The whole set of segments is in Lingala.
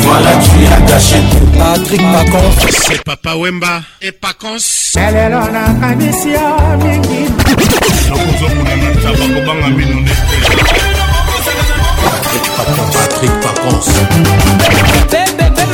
Voilà, tu as gâché tout. Patrick Pacons. C'est Papa Wemba et Pacons. Elle est là, la Amicia, Mingi. Patrick Pacons. Patrick Pacons.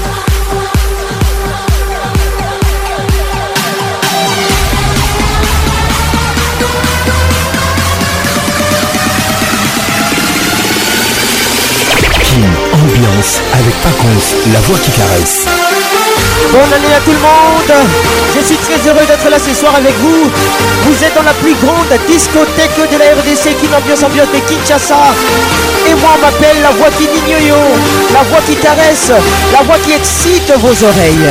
Avec avec Paconce, la voix qui caresse. Bonne année à tout le monde Je suis très heureux d'être là ce soir avec vous. Vous êtes dans la plus grande discothèque de la RDC qui va ambiance de Kinshasa. Et moi on m'appelle la voix qui dit la voix qui caresse, la voix qui excite vos oreilles.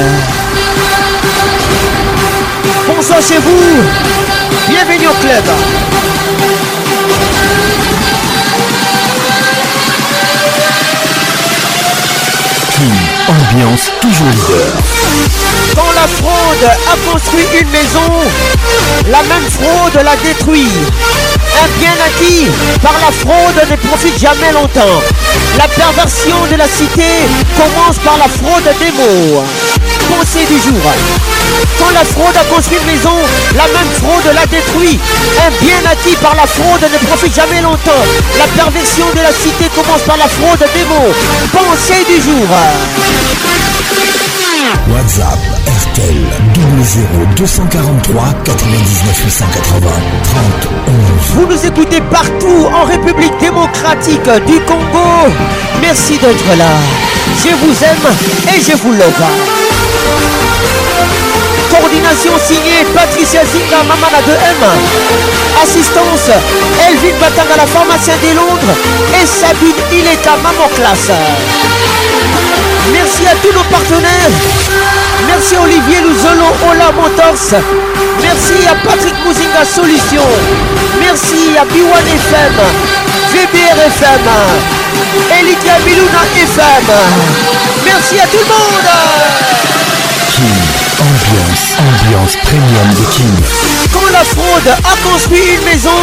Bonsoir chez vous Bienvenue au club ambiance toujours Quand la fraude a construit une maison, la même fraude la détruit. Un bien acquis par la fraude ne profite jamais longtemps. La perversion de la cité commence par la fraude des mots. Conseil du jour. Quand la fraude a construit une maison, la même fraude la détruit. Un bien acquis par la fraude ne profite jamais longtemps. La perversion de la cité commence par la fraude des mots. Pensée du jour. WhatsApp RTL 00243 243 99 30 Vous nous écoutez partout en République démocratique du Congo. Merci d'être là. Je vous aime et je vous love. Coordination signée Patricia Zinga, Mamana 2 M. Assistance Elvin Batanga, la pharmacienne des Londres. Et Sabine Ileta, Maman Classe. Merci à tous nos partenaires. Merci Olivier Louzolo, Ola Motors. Merci à Patrick Mouzinga Solution. Merci à B1 FM, VBR FM, Elika FM. Merci à tout le monde. Ambiance, ambiance premium de King. Quand la fraude a construit une maison,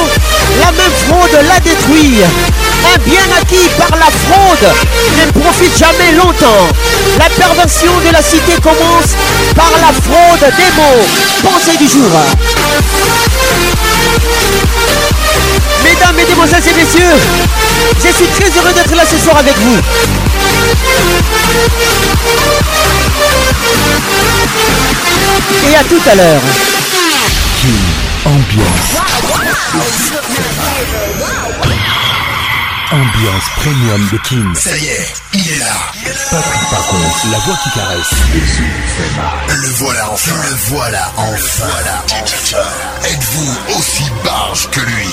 la même fraude l'a détruit. Un bien acquis par la fraude ne profite jamais longtemps. La perversion de la cité commence par la fraude des mots. Pensée du jour. Mesdames, mesdemoiselles et messieurs, je suis très heureux d'être là ce soir avec vous. Et à tout à l'heure. Qui ambient Ambiance premium de King. Ça y est, il est là. Patrick Pacon, la voix qui caresse. Le voilà enfin. Le voilà enfin. Voilà enfin. Êtes-vous aussi barge que lui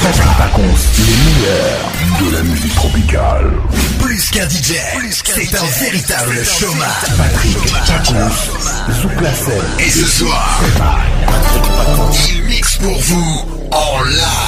Patrick Pacons, les meilleurs de la musique tropicale. Plus qu'un DJ, c'est un véritable chômage. Patrick Pacons, Zouklafel. Et ce soir, Patrick il mixe pour vous en live.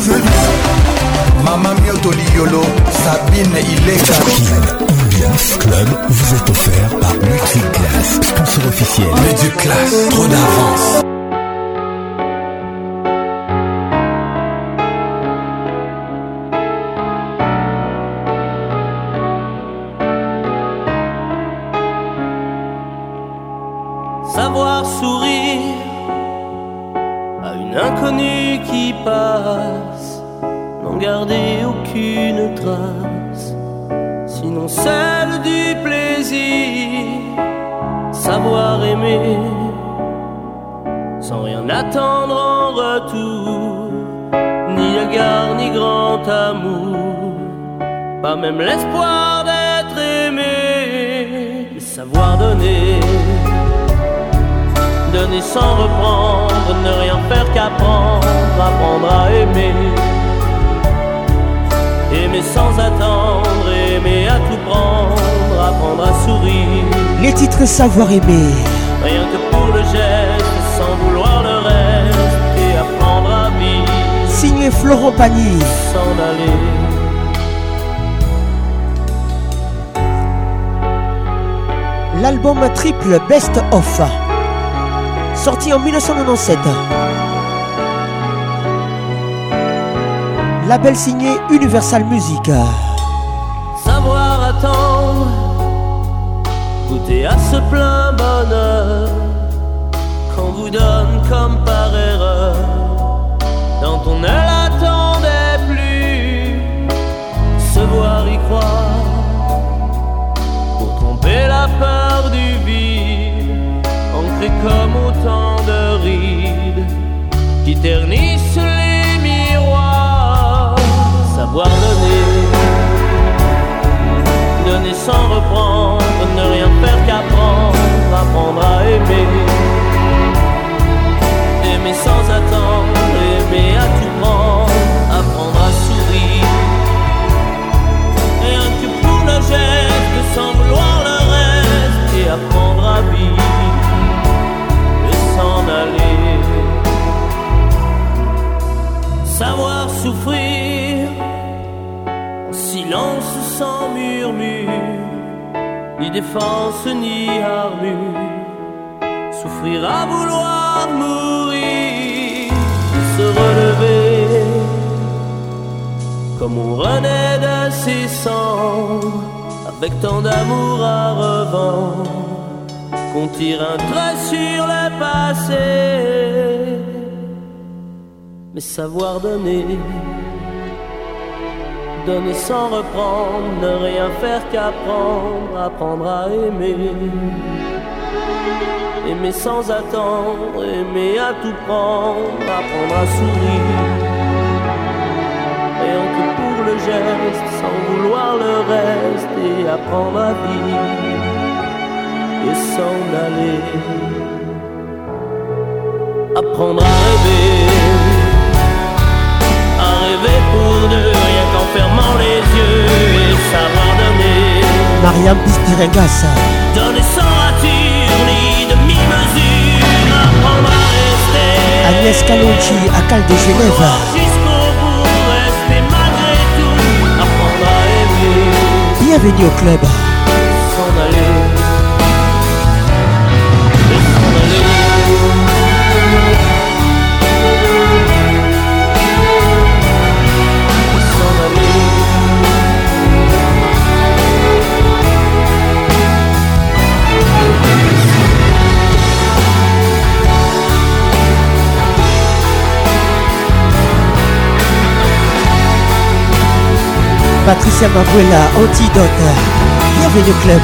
Diolo, Sabine Ileka. Ambiance Club vous est offert par Multiclass, sponsor officiel. Multiclass, trop d'avance. sans rien attendre en retour, ni égard ni grand amour, pas même l'espoir d'être aimé, de savoir donner, donner sans reprendre, ne rien faire qu'apprendre, apprendre à aimer, aimer sans attendre, aimer à tout prendre, apprendre à sourire. Les titres savoir aimer. Rien que pour le geste Florent Pagny. S'en L'album triple Best Of, sorti en 1997. Label signé Universal Music. Savoir attendre, goûter à ce plein bonheur qu'on vous donne comme par erreur dans ton aile. y croire pour tromper la peur du vide, ancré comme autant de rides qui ternissent les miroirs. Savoir donner, donner sans reprendre, ne rien faire qu'apprendre, apprendre à aimer, aimer sans attendre, aimer à tout prendre, apprendre. De sans vouloir le reste et apprendre à vivre et s'en aller. Savoir souffrir, En silence sans murmure, ni défense ni armure. Souffrir à vouloir mourir, se relever comme on renaît de ses cendres avec tant d'amour à revendre, qu'on tire un trait sur le passé. Mais savoir donner, donner sans reprendre, ne rien faire qu'apprendre, apprendre à aimer. Aimer sans attendre, aimer à tout prendre, apprendre à sourire. Rien que pour le geste sans vouloir le reste et apprendre à vivre et s'en aller. Apprendre à rêver, à rêver pour ne rien qu'en fermant les yeux et savoir donner. Maria Pistirengas. Donner sans rature ni demi-mesure, apprendre à rester. Agnès Calonci à Cal de Genève. Bienvenue au club. Patricia Mabuela, Antidote. Bienvenue au club.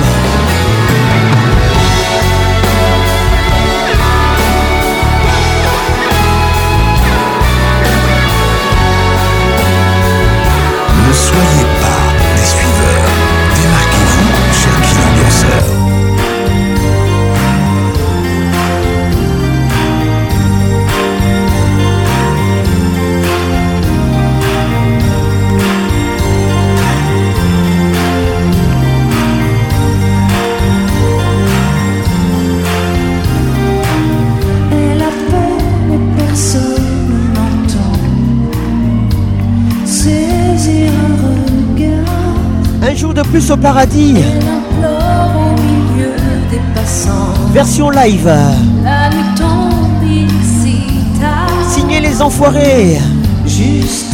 au paradis. Au milieu des passants. Version live. La nuit tombe ici tard. les enfoirés. Juste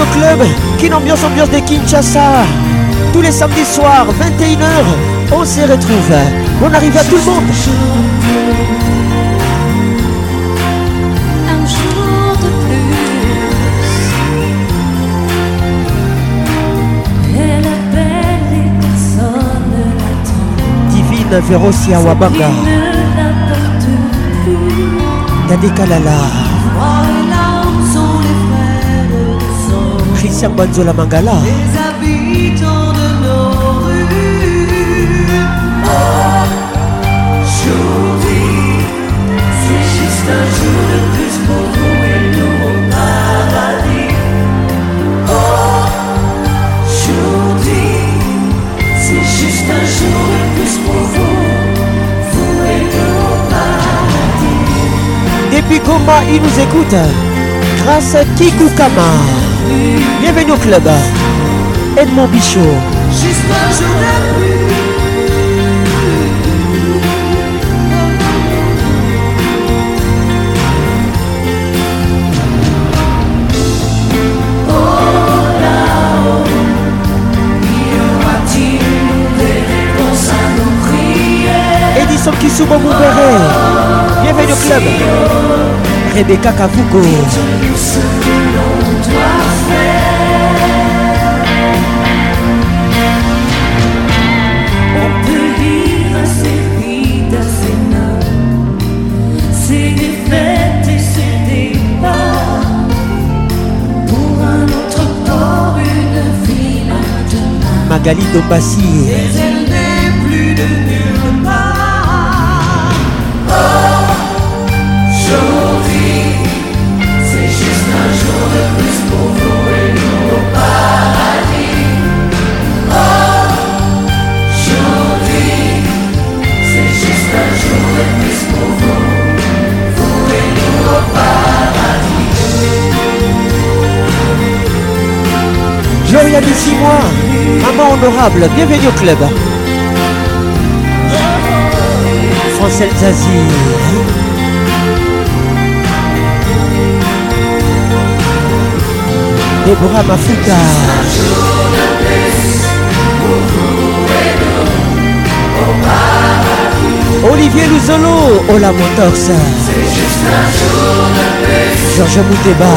au Club, qui Ambiance Ambiance de Kinshasa. Tous les samedis soirs, 21h, on se retrouve. On arrive à tout le monde. Divine verosia wabanga Christian Mangala. Les habitants de nos rues. Aujourd'hui, oh, c'est juste un jour de plus pour vous et nous au paradis. Aujourd'hui, oh, c'est juste un jour de plus pour vous, vous et nous au paradis. Depuis comment il nous écoute grâce à Kikukama. Bienvenue au club, aide-moi Bichaud Juste un jour d'appui Oh là oh, il y aura-t-il des réponses à nos prières Et disons qu'il s'ouvre au couvert Bienvenue au club, Rebecca Kavouko Magalito Pasillas il y a des mois. Maman honorable, bienvenue au club. Francel Zazie. Déborah Mafuta. Olivier Luzolo, Ola Motors. Georges Mouteba.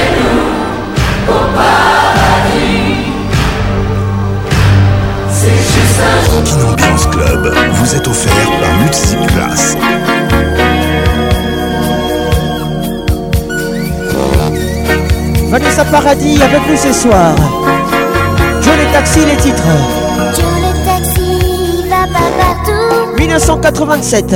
Tranquille Club vous est offert par Multiclass. à Paradis avec nous ce soir. Je les taxis, les titres. Je les taxi va 1987.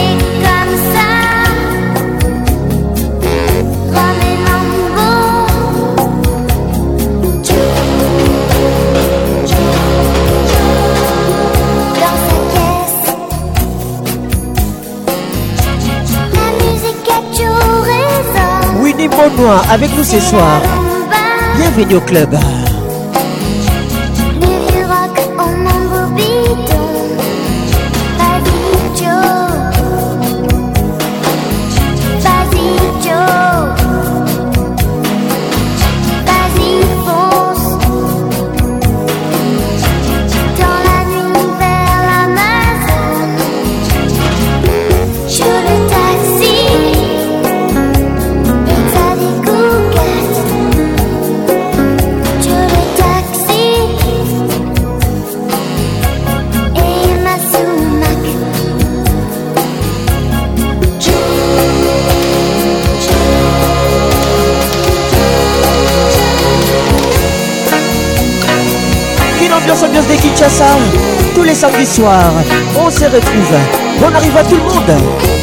Benoît avec nous ce soir. Bienvenue au club. soir. On se retrouve. on arrive à tout le monde.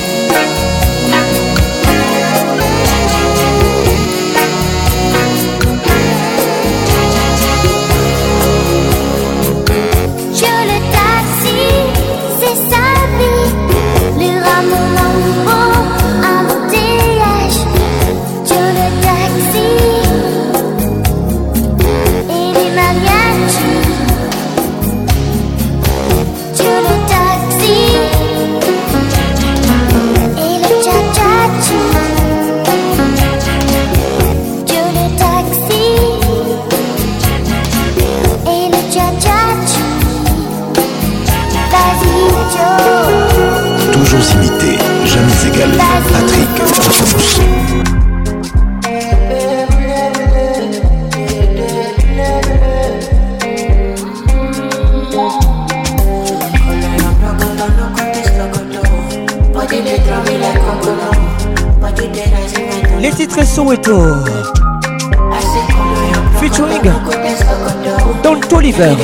heures.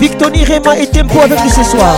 Victorie Rema et Tempo avec nous ce soir.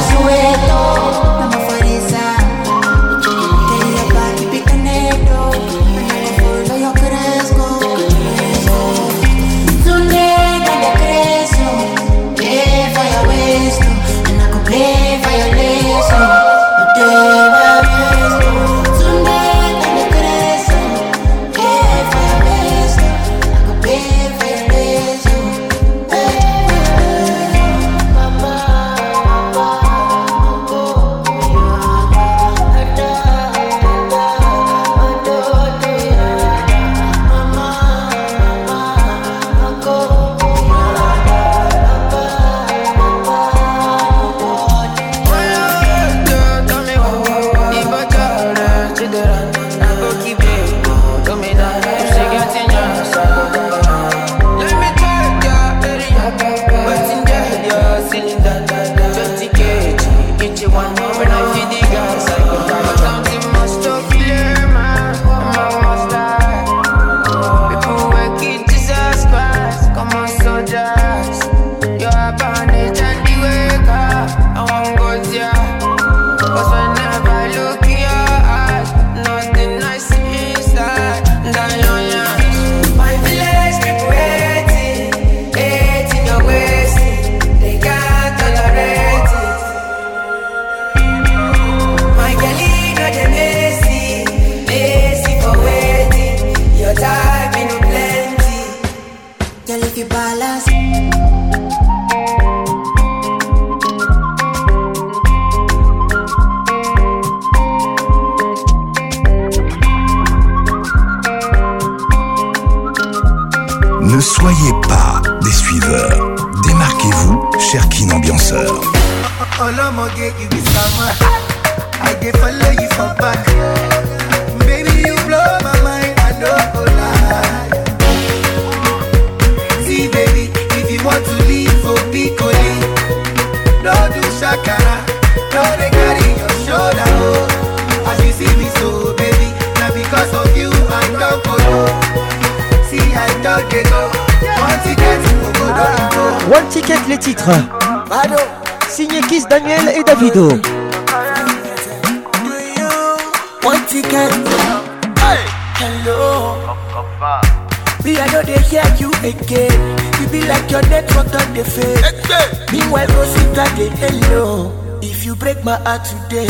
are today.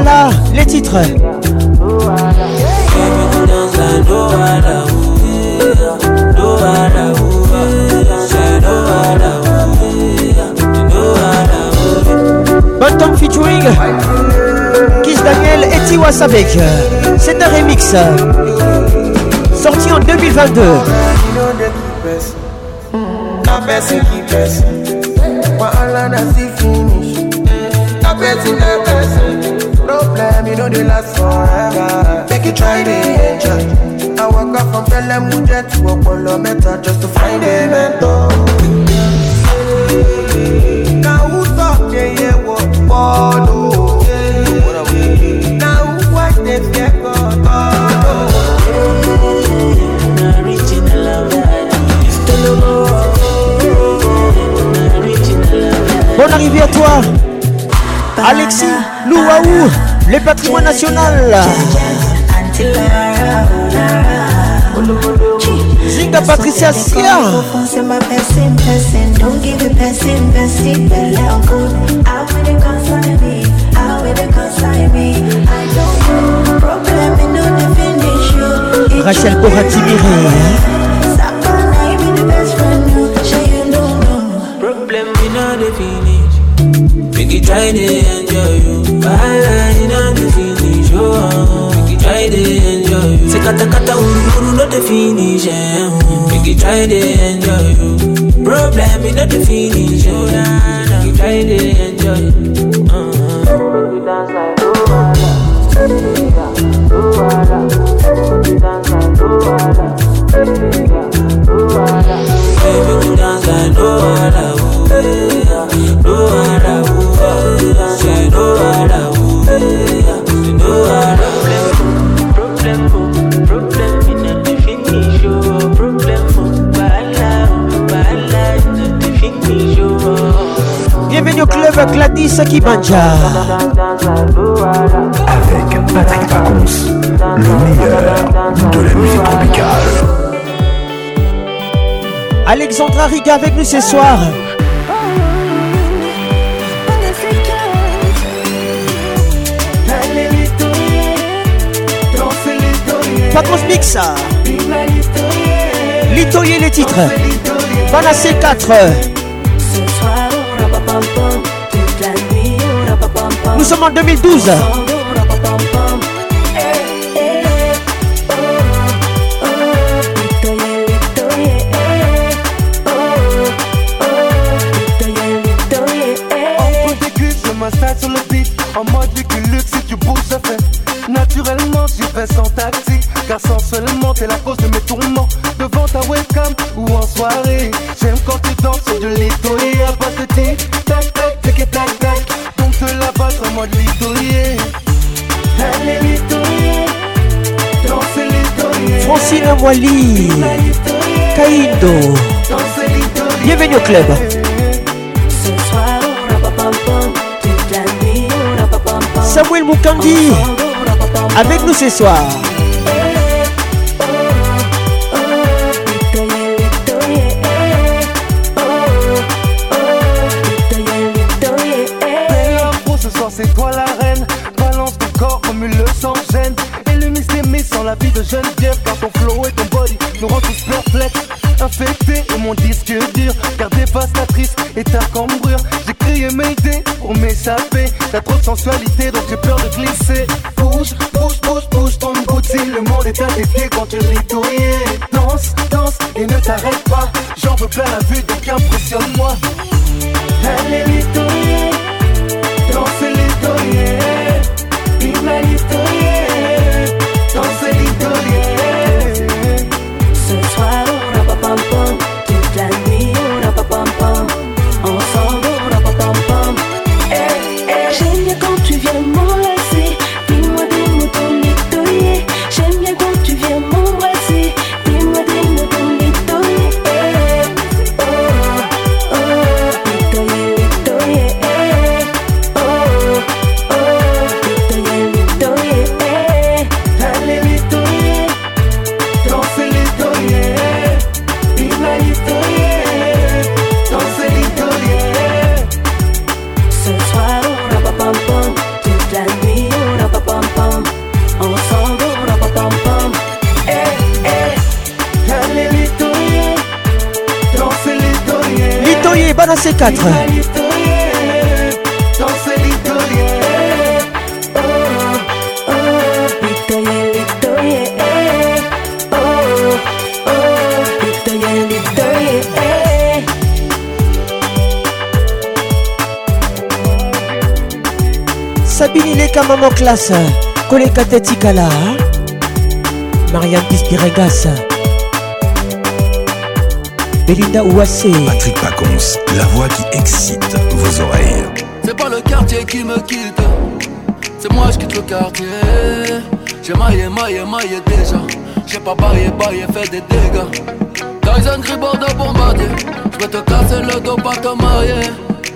Voilà les titres. Bon temps featuring Kiss Daniel et Tiwa Sabek. C'est un remix sorti en 2022. no last forever. Make you try I walk up from to Meta just to find a mentor. Now who they follow? Bonne arrivée à toi, Alexis Louaou. les patrimoines national. Zinga Patricia Sia. Rachel Boratimiri. Problem we know Make you try to enjoy you. Say kata kata uru uru not the finish. Make eh, oh. you try to enjoy you. Problem is not the finish. Make eh, oh, you try to enjoy you. Make you dance like Luwala, nigga, Luwala. Make dance like Luwala, nigga, Luwala. Baby, you dance like Luwala, ooh. Au Club Gladys Akibanja. Avec Patrick Pacons, le meilleur de la musique tropicale. Alexandra Riga avec nous ce soir. Pacons Mix. Litoyer les titres. Panacé 4. Nous sommes en 2012 Wali Kaido Bienvenue au club Samuel Mukangi Avec nous ce soir mon disque dur, car dévastatrice et ta cambrure. J'ai crié mes idées pour m'échapper. T'as trop de sensualité, donc j'ai peur de glisser. Bouge, bouge, bouge, bouge ton boutique. Le monde est à tes pieds quand tu l'es Danse, danse et ne t'arrête pas. J'en veux plein la vue, donc impressionne-moi. 4. Sabine Ileka Maman Classe, Koleka Tetikala, hein. Marianne Pispiregas ou assez. Patrick Paconce, la voix qui excite vos oreilles. C'est pas le quartier qui me quitte, c'est moi je quitte le quartier. J'ai maillé, maillé, maillé déjà. J'ai pas baillé, baillé, fait des dégâts. un Gribord de bombardier. J'vais te casser le dos, pas te marier.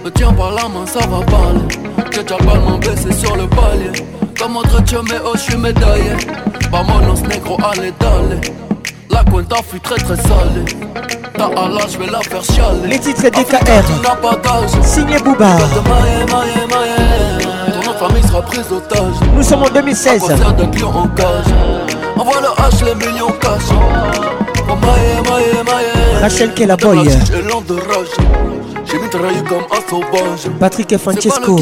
Me tiens pas la main, ça va parler. que tu pas le baissé sur le palier. Comme entre tu mais oh, suis médaillé. Pas mon négro, allez, d'aller la cuenta fut très très sale. Ta Allah, je vais la faire chialer. Les titres c'est DKR. Signé Bouba. Ton nom famille sera prise otage. Nous sommes en 2016. en cage. Envoie le H, les millions cash. Oh, maïe, maïe, maïe. Rachel Boy. J'ai mis travaillé comme un sauvage. Patrick et Francesco.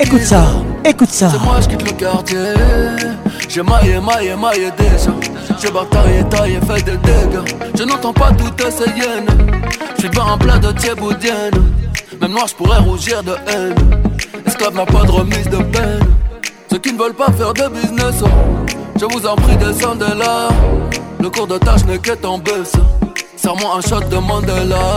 Écoute ça, écoute ça. C'est moi, je quitte le quartier. J'ai maillé, maillé, maillé déjà. J'ai bataille, taille, fait des dégâts. Je n'entends pas toutes ces hyènes. suis pas en plein de thieboudienne. Même moi j'pourrais rougir de haine. Esclave n'a pas de remise de peine. Ceux qui ne veulent pas faire de business, oh. je vous en prie, descendez là. Le cours de tâche n'est qu'être en baisse. Serre-moi un shot de Mandela.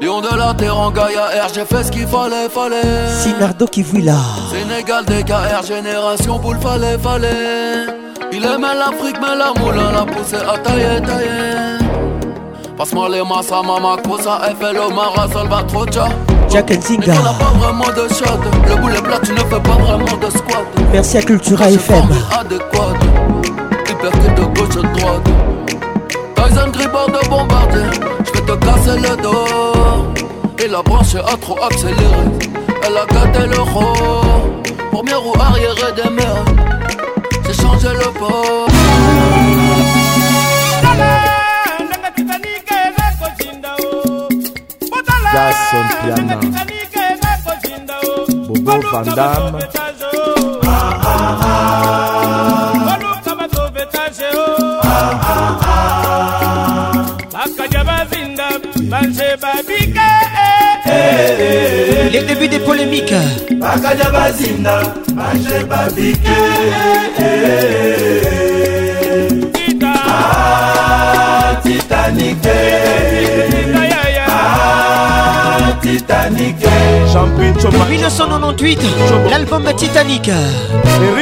Lion de la terre en Gaïa R, j'ai fait ce qu'il fallait, fallait. Sinardo qui voit là. Sénégal, DKR, génération boule, fallait, fallait. Il aimait l'Afrique, mais la moulin l'a poussé à tailler, tailler. Passe-moi les masses à Mama Kosa, FLO, Mara, Salvatrocha. Jack Mais t'en as pas vraiment de shot. Le boulet plat, tu ne fais pas vraiment de squat. Merci à Cultura FM. Adéquate. Hyper de gauche à droite. Poison de je te casser le dos. Et la branche a trop accéléré. Elle a gâté le roi Première roue arrière des J'ai changé le port. Bobo ah, ah, ah. Les débuts des polémiques. Ah, Titanic. Ah, Titanic. 1998, l'album Titanic.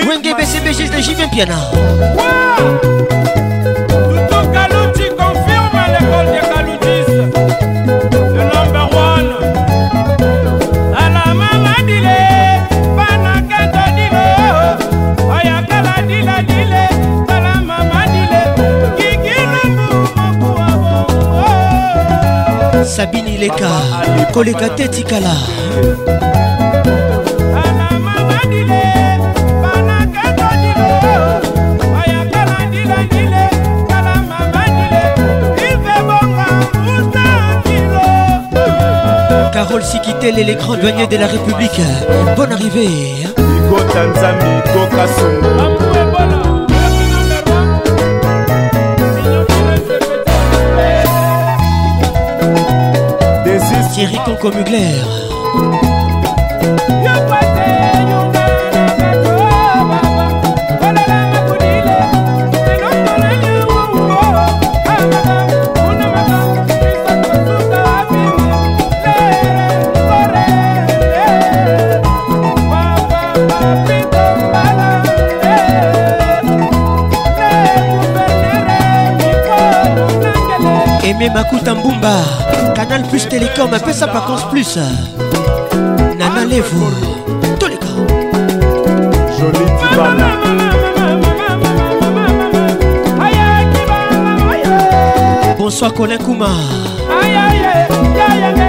Wenge BCBG de Jivin Piana. sabini leka koleka te tikala Carole Sikitele, les grands douaniers de la République. Bonne arrivée. Hein? Thierry Concomugler. aimé makuta mbumba canal plus télécom apesa pacance plus nana levo toleka joli tibana Bonsoir Colin Kouma. Aïe, aïe, aïe, aïe, aïe.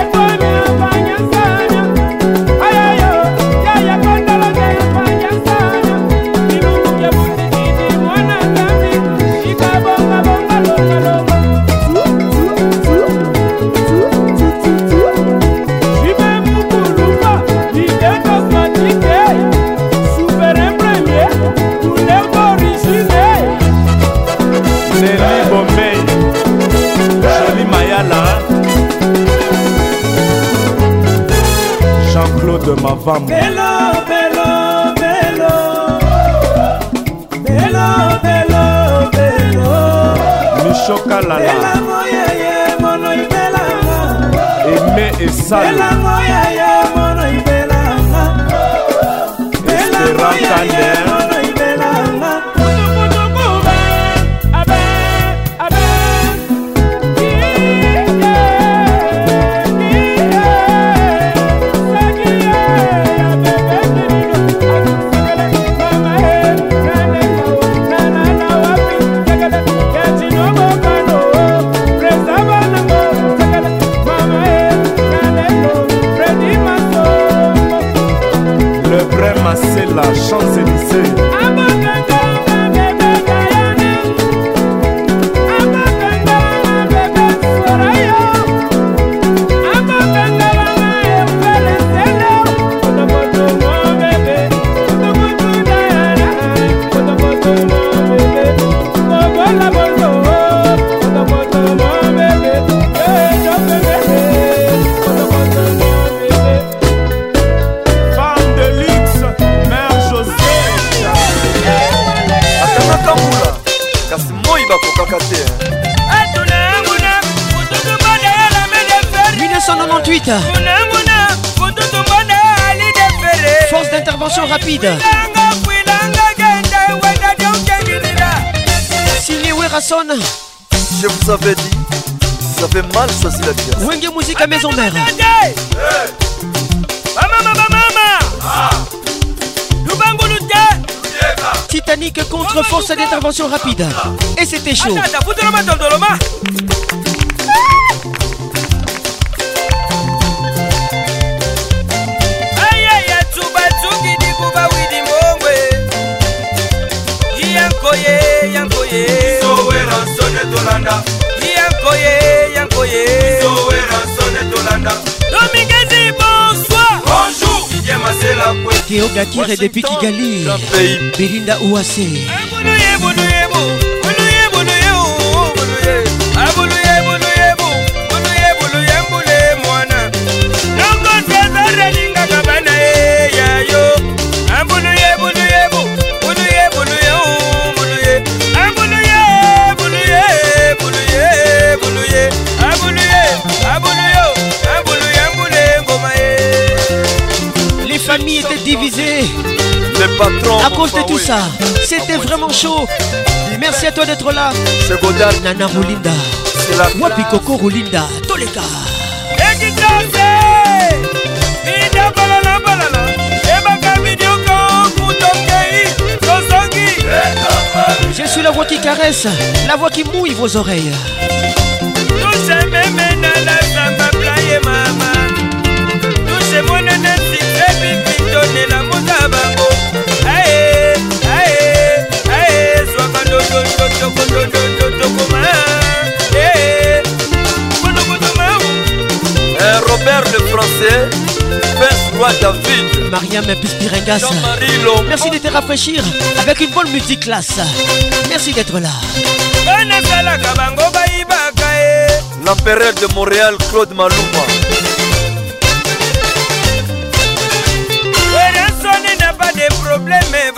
mavambo mishokalala eme esala esperantander maison mère. Ah. Titanic contre force d'intervention rapide. Et c'était chaud. Neo Gakire depuis Kigali Belinda Ouassé était divisé Les À cause de bah tout ça, c'était vraiment chaud. Merci à toi d'être là. C'est Godard. Nana Rolinda C'est la Wapi Coco Roulinda. Toleka. Je suis la voix qui caresse, la voix qui mouille vos oreilles. Robert le français, Père David. Mariam Pispirengas. Merci de te rafraîchir avec une bonne musique classe. Merci d'être là. La L'empereur de Montréal, Claude Malouba,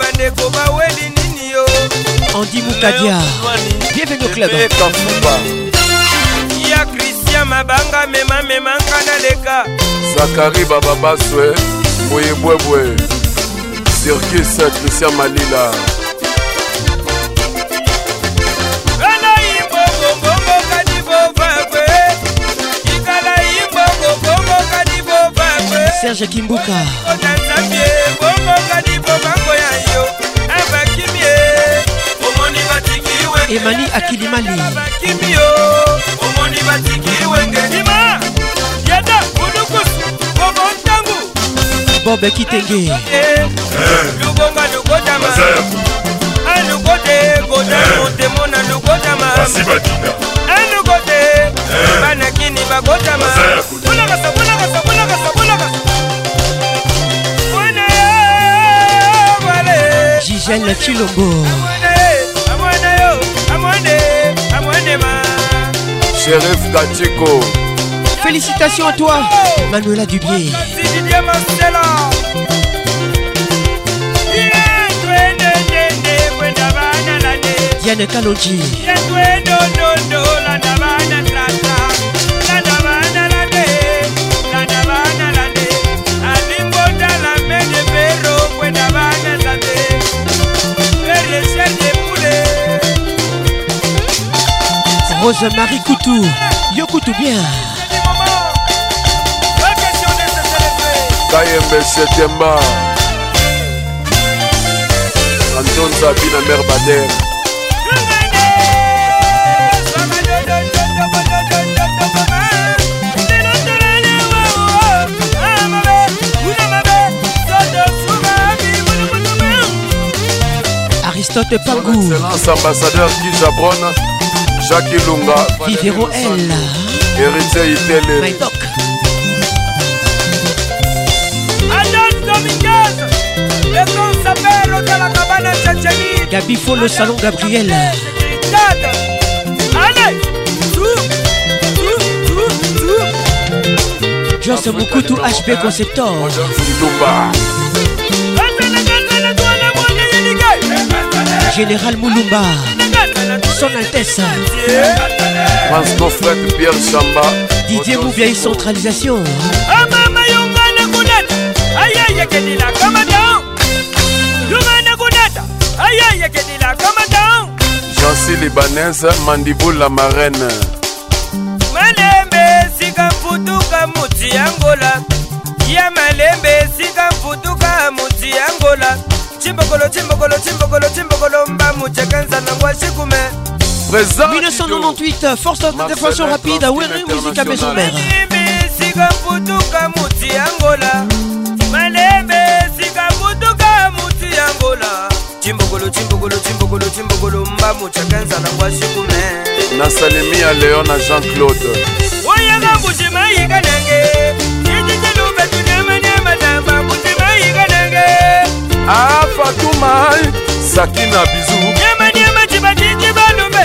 bandeko baweli nini yo andi mukadia bienvenu club ya kristian mabanga memamemanga naleka zakari bababaswe boyebwebwe sirkis kristian malila serge kimbuka emali akilimali omoni batiki wengeima yada ulukusu bobo ntangu bob kitenge lubonga lukotama alukote koda motemo na lukotama alukote banakini bakotama bulakasa bulakasa bulakasa bulakasa Gisèle Chilombo. Shérif Katiko. Félicitations à toi, Manuela Dubier. Diane Kalodji. Rosemary Koutou, Yo Koutou bien. Kayembe Setemba, Anton Sabine Merbader. Aristote Pagou. Son Excellence ambassadeur Guy Jabron. Jacques Ilunga Vivero L Héritier Itele Maïdoc Adan Dominguez Maison Sabel de la cabane Tchatchani Gabi Faux le salon Gabriel Allez Joss Mokutu HP Conceptor Général Moulumba son altesse Prince Nofred Pierre Samba Didier Moubiaï centralisation Amama ah, yonga na kunata Aya yekedila kama down Lunga na kunata Aya yekedila kama down Jancy Libanaise Mandibou la marraine Malembe sika mfutuka muti Angola Ya malembe sika mfutuka muti Angola Chimbokolo chimbokolo chimbokolo chimbokolo mbamu chekanza na ngwa shikume Présent 1998, force d'adéquation rapide à Wéré Musique à maison mère. nasalemi ya leon na jean claude oyanga motema yika nange tititelubetunemanyematamba motema yika nange afatuma ah, sakina bizu nyamanyama tibatiti balo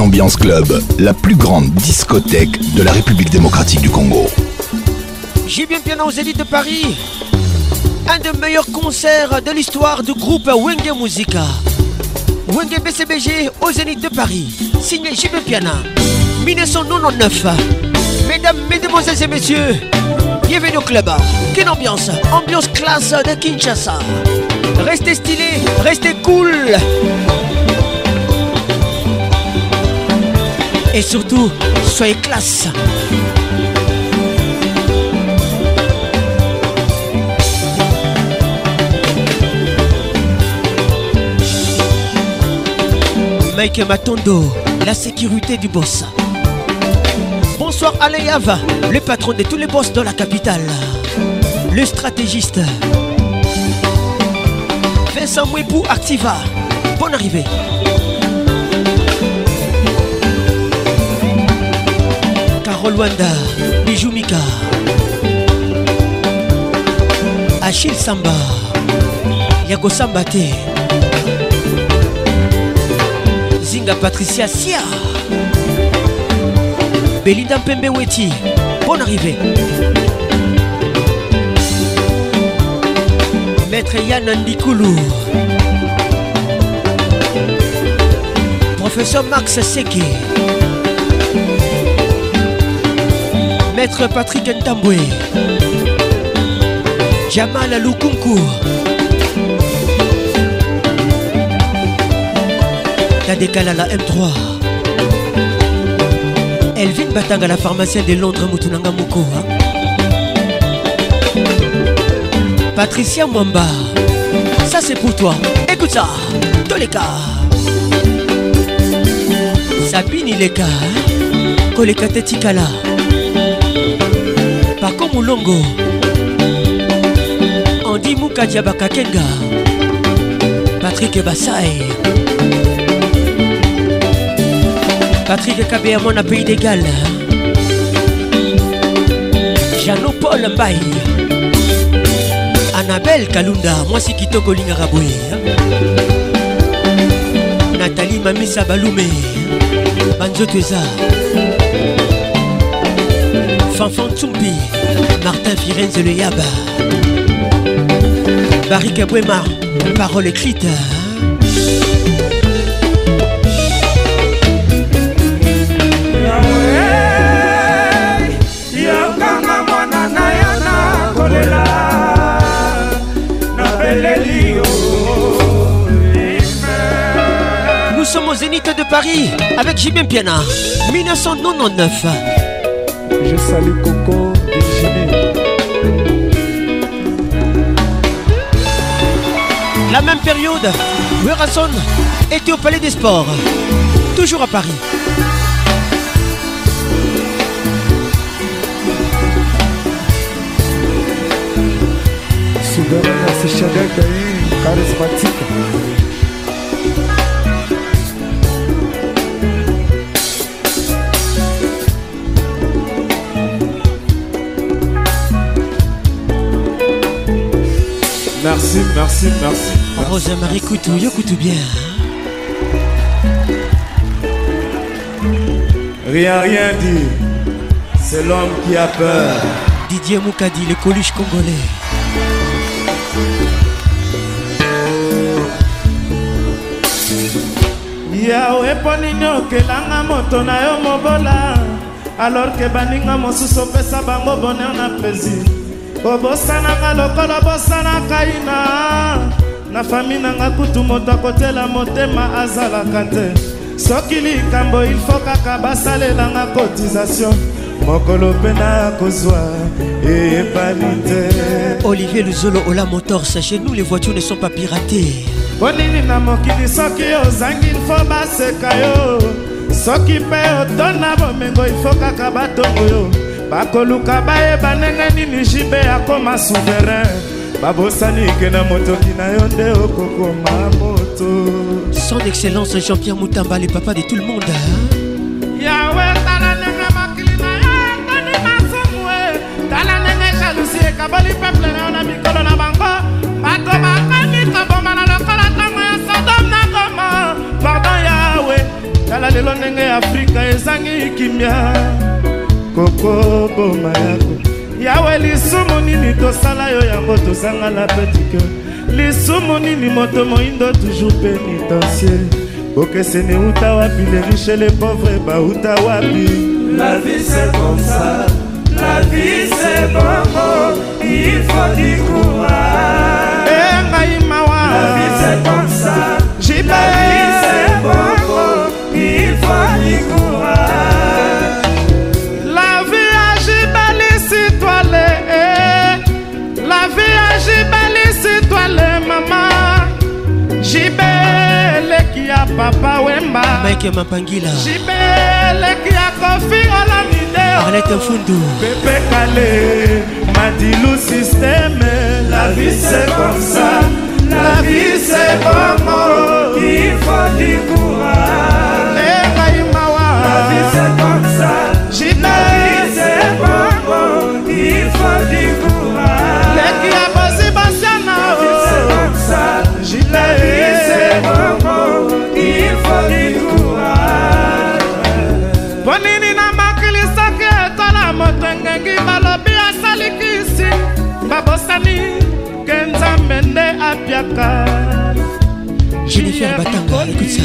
Ambiance Club, la plus grande discothèque de la République démocratique du Congo. J'ai bien piano aux élites de Paris. Un des meilleurs concerts de l'histoire du groupe Wenge Musica. Wenge BCBG aux Zénith de Paris. Signé Bien Piana. 1999. Mesdames, mesdemoiselles et messieurs, bienvenue au club. Quelle ambiance Ambiance classe de Kinshasa. Restez stylés, restez cool. Et surtout, soyez classe. Mike Matondo, la sécurité du boss. Bonsoir Aleyava, le patron de tous les boss dans la capitale. Le stratégiste. Vincent Mwebou Activa. Bonne arrivée. Maman Luanda, Bijou Mika, Achille Samba, Yago Samba T, Zinga Patricia Sia, Belinda Pembe Weti, bonne arrivée. Maître Yann Ndikoulou. Professeur Max Seki. Maître Patrick Ntambwe Jamal Aloukoumkou à la M3 Elvin Batanga la pharmacienne de Londres Mutunanga hein. Patricia Mwamba Ça c'est pour toi Écoute ça Tous les cas Sabine Ileka hein. Koleka Tetikala pako molongo andi mukadia bakakenga patrik basai patrik kabeya mwana pays d'égal jano paul mbai anabel kalunda mwasi kitoko lingaka boye natali mamisa balume banzoto eza Fanfan Tzumbi, Martin Firenze le Yaba, Barry Kabouema, parole écrite. Hein. Nous sommes au Zénith de Paris avec Jimmy Piana, 1999. Je salue Coco et Jimmy. La même période, Werason était au Palais des Sports, toujours à Paris. Soudain, c'est charismatique. Merci, merci, merci. Rosa Marie Coutou, yo bien. Rien, rien dit. C'est l'homme qui a peur. Didier Moukadi, le coluche congolais. yao eponi nini okelanga moto na yo mobola alorke baninga mosusu opesa bango bonheur na plaisir bobosananga lokola bosanaka ina na fami nanga kutu moto akotela motema azalaka te soki likambo ilfo kaka basalelanga cotisation mokolo mpe na kozwa eyebani te olivier luzolo ola motors chez nous les voitures ne sont pas piratées ponini na mokili soki ozangi ilfo baseka yo soki mpe otona bomengo ilfo kaka batongo yo bakoluka bayeba ndenge nini jibe akoma souverain babosani ke na motoki na yo nde okokoma moto son excellence jean-pierre moutamba le papa de tout le monde yawe tala ndenge makili na yo etoni masumu tala ndenge jalousi ekaboli peple na yo na mikolo na bango bato bakomi kobomana lokola ntango ya sodome na goma pardon yawe tala lelo ndenge afrika ezangi kimia kokoboma yako yawe lisumu nini tosala yo yango tozangala petike lisumu nini moto moindo toujours pénitencie bokeseni uta wapi le riche le pauvre bauta wapi la vie c'est comme ça la vie c'est bongo il faut du courage engai eh, mawa jibe papa wemba mike mapangila jibeleki ya kofingala mineo arlete mfundu pepe kale madilu systeme la vie c'est comme ça la vie c'est bongo il faut du courage lengai eh, mawa la vie c'est comme ça jibeleki abosani ke nzambe nde apiaka Jennifer Batanga, écoute ça.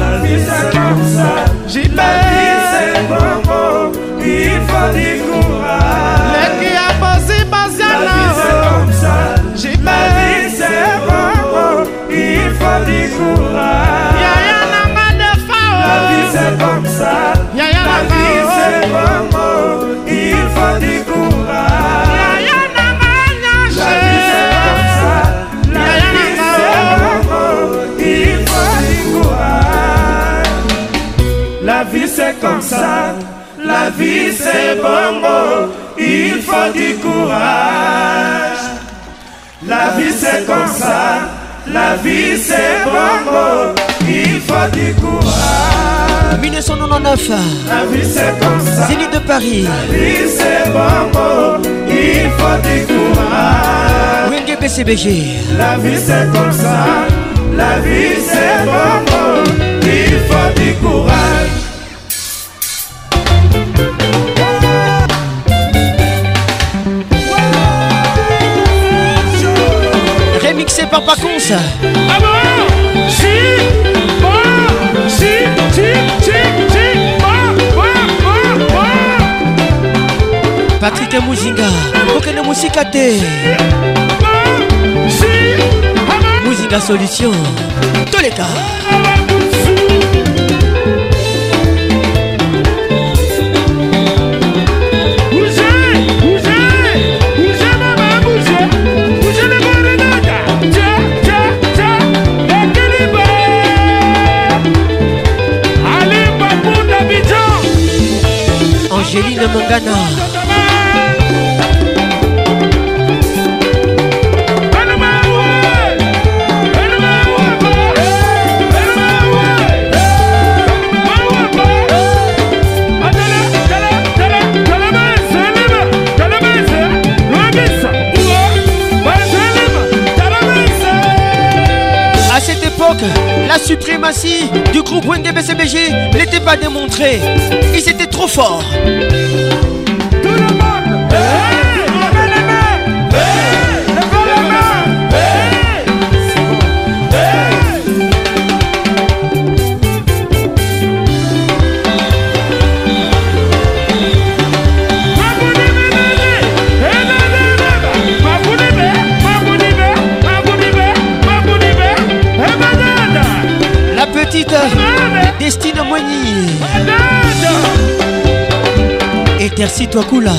La vie c'est comme ça. J'y oh. La vie c'est bonbon. Il faut du courage. Les qui a posé Baziana. La vie c'est comme ça. J'y La vie c'est bonbon. Il faut du courage. Yaya pas de Fao. La vie c'est comme ça. La vie c'est bonbon. Il faut du courage. vie c'est comme ça, la vie c'est bon, il faut du courage. La vie c'est comme ça, la vie c'est bonbon, il faut du courage. 1999, la vie c'est comme ça, Zélie de Paris. La vie c'est bon il faut du courage. Wenge PCBG, la vie c'est comme ça, la vie c'est bon, il faut du courage. et papa cons patrik muzinga okende mosika te muzinga solution toleka À cette époque, la suprématie du groupe WNDBCBG n'était pas démontrée. Ils étaient trop forts. titre Destine Moigny Étercis toi coula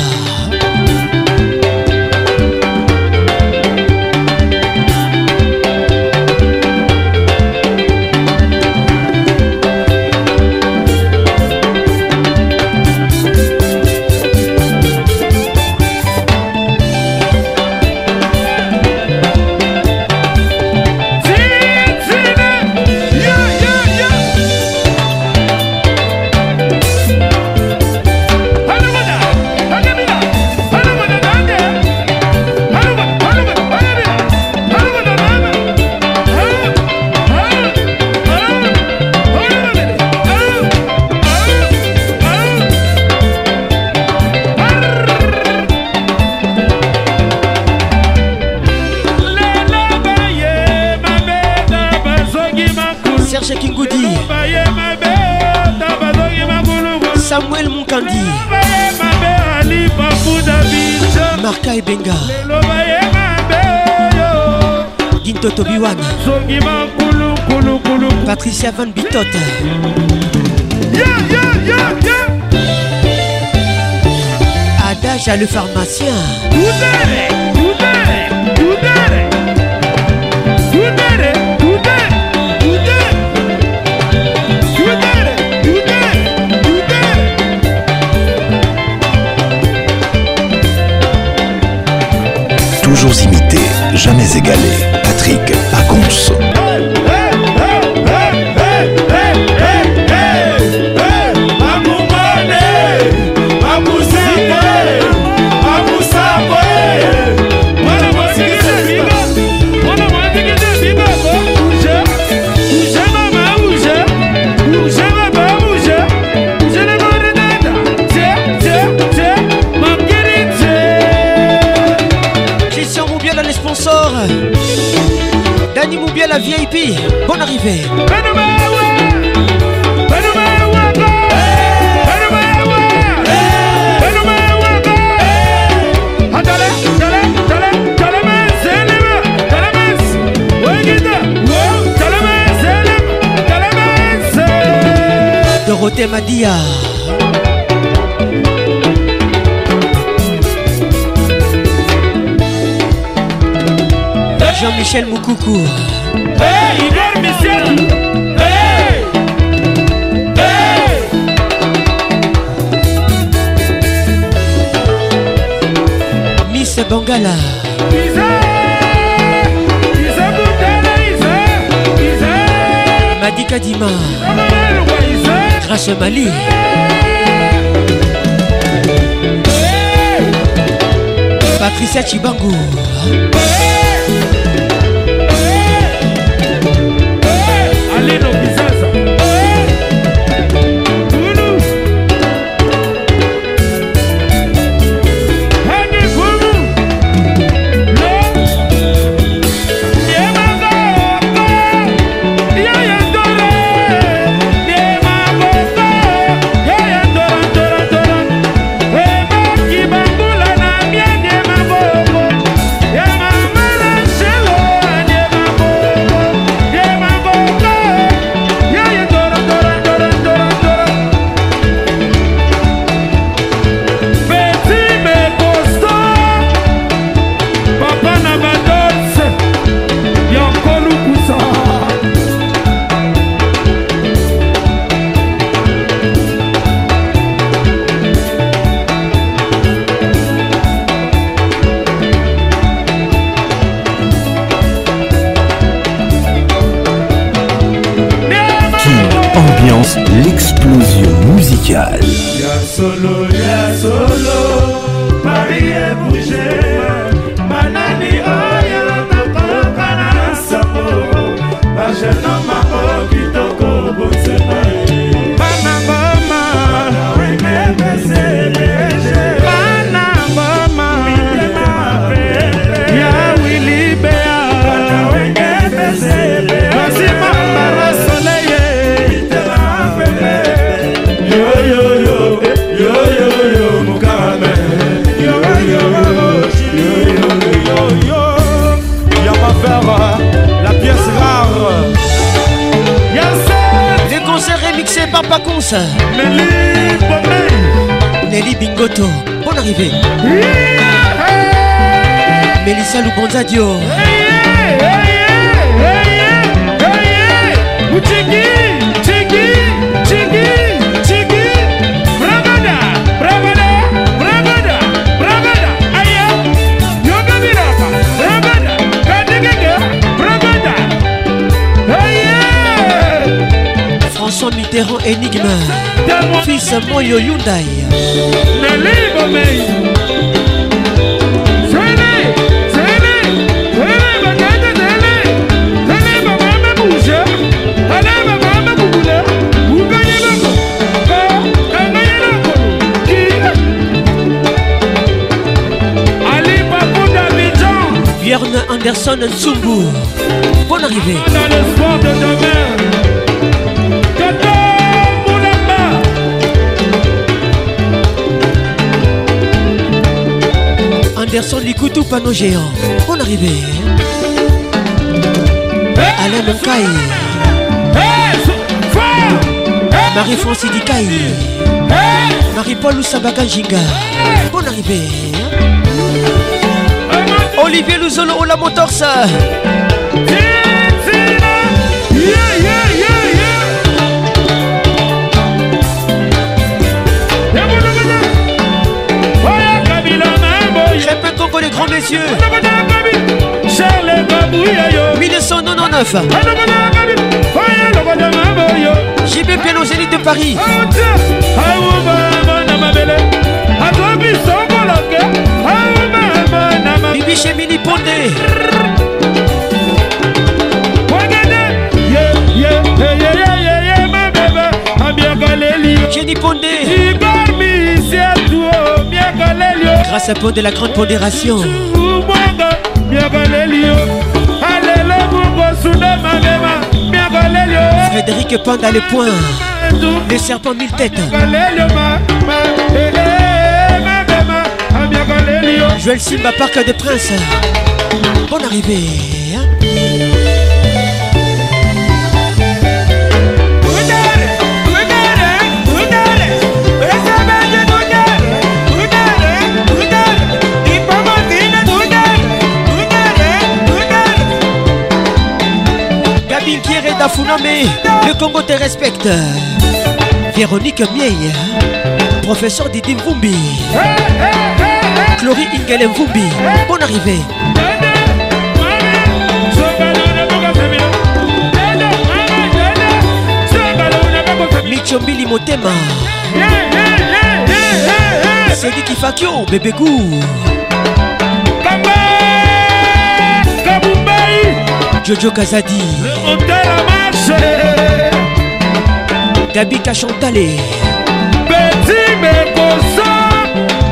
cote adage à le pharmacien Ouzé Madia. Jean-Michel Moukoukou. Hey, Hey. Hey. Miss Bangala. Madika Dima. h mali patricia chibango alino le François Mitterrand énigme. Fils Moyo Hyundai allez Anderson Sumbu. Bonne arrivée. version Likutu panneau géant. On arrivait. Alain Moncaille. Marie-France Idikaï. Marie-Paul Ousabaka Jinga. On arrivait. Olivier Luzolo, Ola Motorsa. Yeah, yeah. patron des cieux. 1999. JB de Paris. Bibi chez Mini Pondé. Pondé grâce à peau de la grande pondération. Frédéric Panda le point, le serpent mille têtes. Joël Simba, Parc de Prince. Bonne arrivée. Pauline Pierre et Dafuname, le Congo te respecte. Véronique Mieille, professeur Didi Mvumbi. Chloé Ingele Mvumbi, bonne arrivée. Michombili Motema. C'est dit Kifakio, bébé goût. Jojo Kazadi Le moteur a marché Gabi Kachantale Petit Mekosa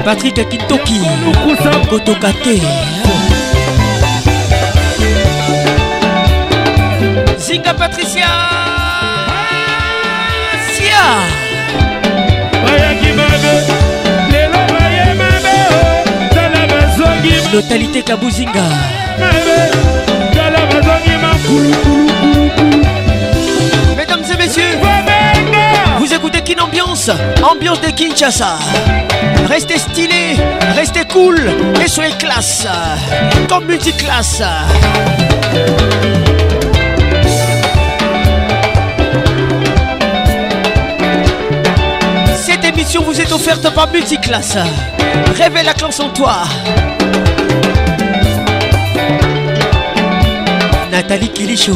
Patrick Kintoki Kotokate Zinga Patricia Sia Bayaki Mabe Lelo Bayemabe Tala Bazongi Notalité Kabuzinga Mabe Mesdames et messieurs, vous écoutez Kin Ambiance, ambiance de Kinshasa. Restez stylé, restez cool et soyez classe, comme multiclasse. Cette émission vous est offerte par Multiclasse. Réveille la classe en toi. nathalie kilisho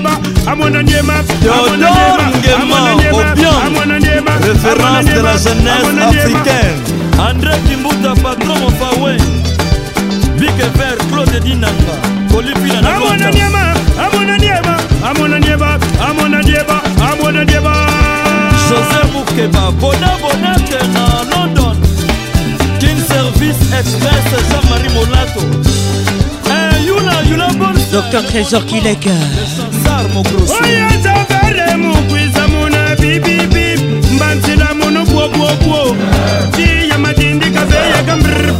mon référence de la jeunesse africaine. André Kimbuta, patron Dinanga, José London. King Service Express, Jean-Marie Molato. Eh, Docteur Trésor omar mokroso oyenza overe mukwiza muna bibibi mbansila muno bwobwobwo ciya matindi kaveyeka mr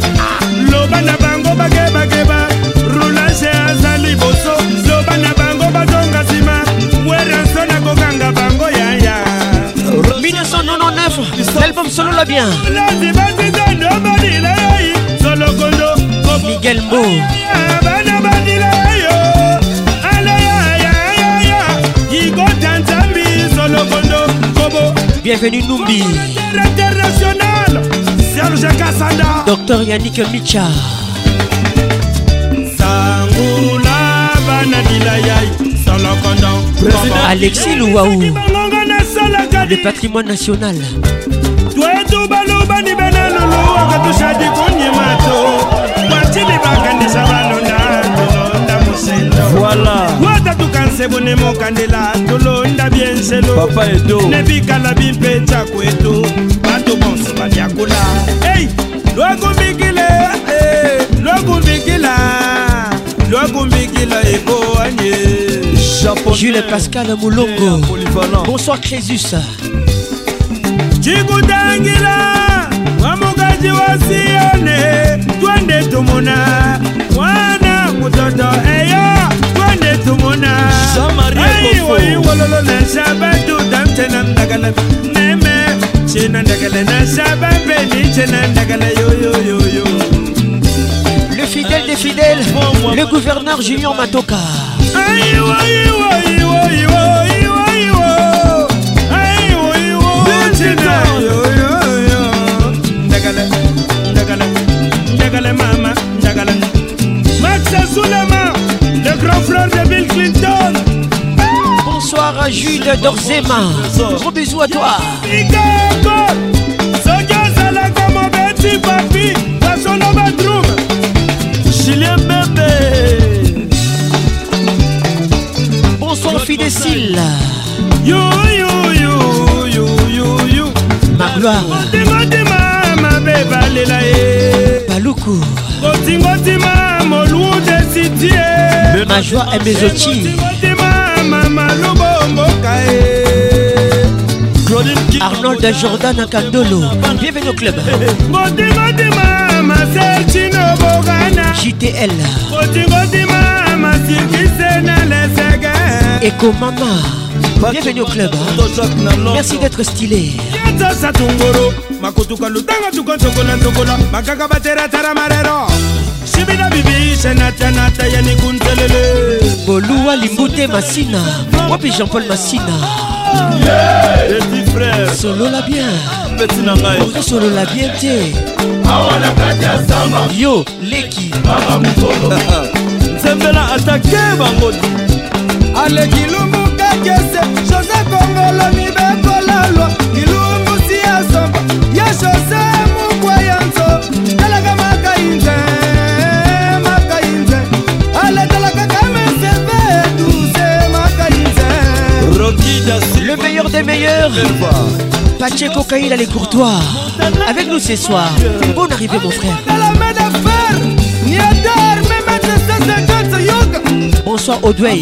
lobana bango bakebakeba rulashe aza liboso lobana bango bazonga nsima mwerenso na kokanga bango yaya 1999 l'album solo la bien miguel mbo Bienvenue Numbi. International. Serge Kassanda. Docteur Yannick Micha. Alexis Louaou. Le patrimoine national. voilà watatukanse bone mokandela tolonda bienselo papa edo nebikala bimpe tyako edo bato bonso babyakula ei lwakumbikile eh, lwakumbikila lwakumbikila eboanye jules pascal molongo eh, bonsoir crésus cikutangila mwamokaji wa sione twende tomona mutoto eyo twende tumuna iwoiwololo na saba tutamte na ndagala neme chena ndagala na saba peni chena ndagala yoyoyoyo le fidèle des fidèles le gouverneur junior matoka aiwa iwa iwa iwa iwa iwa aiwa iwa chena yoyoyo ndagala ndagala ndagala mama ndagala les Souleyman, le grands fleurs de Bill Clinton. Bonsoir à Jude Dorzema. Gros bisous à toi. Bonsoir Fidécile. Yo, yo, yo, yo, yo, yo. Magloire. mabe balela ye baluku ngotingotima molude sitie majoi ebezoti mama lubomboka ye arnold jordan akandolo bienvenu au club ngotingotima maselcino bogana jtl ngotingotima masikise na lesege ekomama bienvenu au club merci d'être stylé yatasa tungoro makotuka lutanga tukontokola ntokola makaka bateratara marero sibina bibi senatanata ya nikuntelele boluwa limbute masina wapi jean-paul masina solola bien solola bien te yo leki nzembela atake bango aleki lumu Le meilleur des meilleurs Pacheco Caïl les courtois Avec nous ce soir Bonne arrivée mon frère Bonsoir Audrey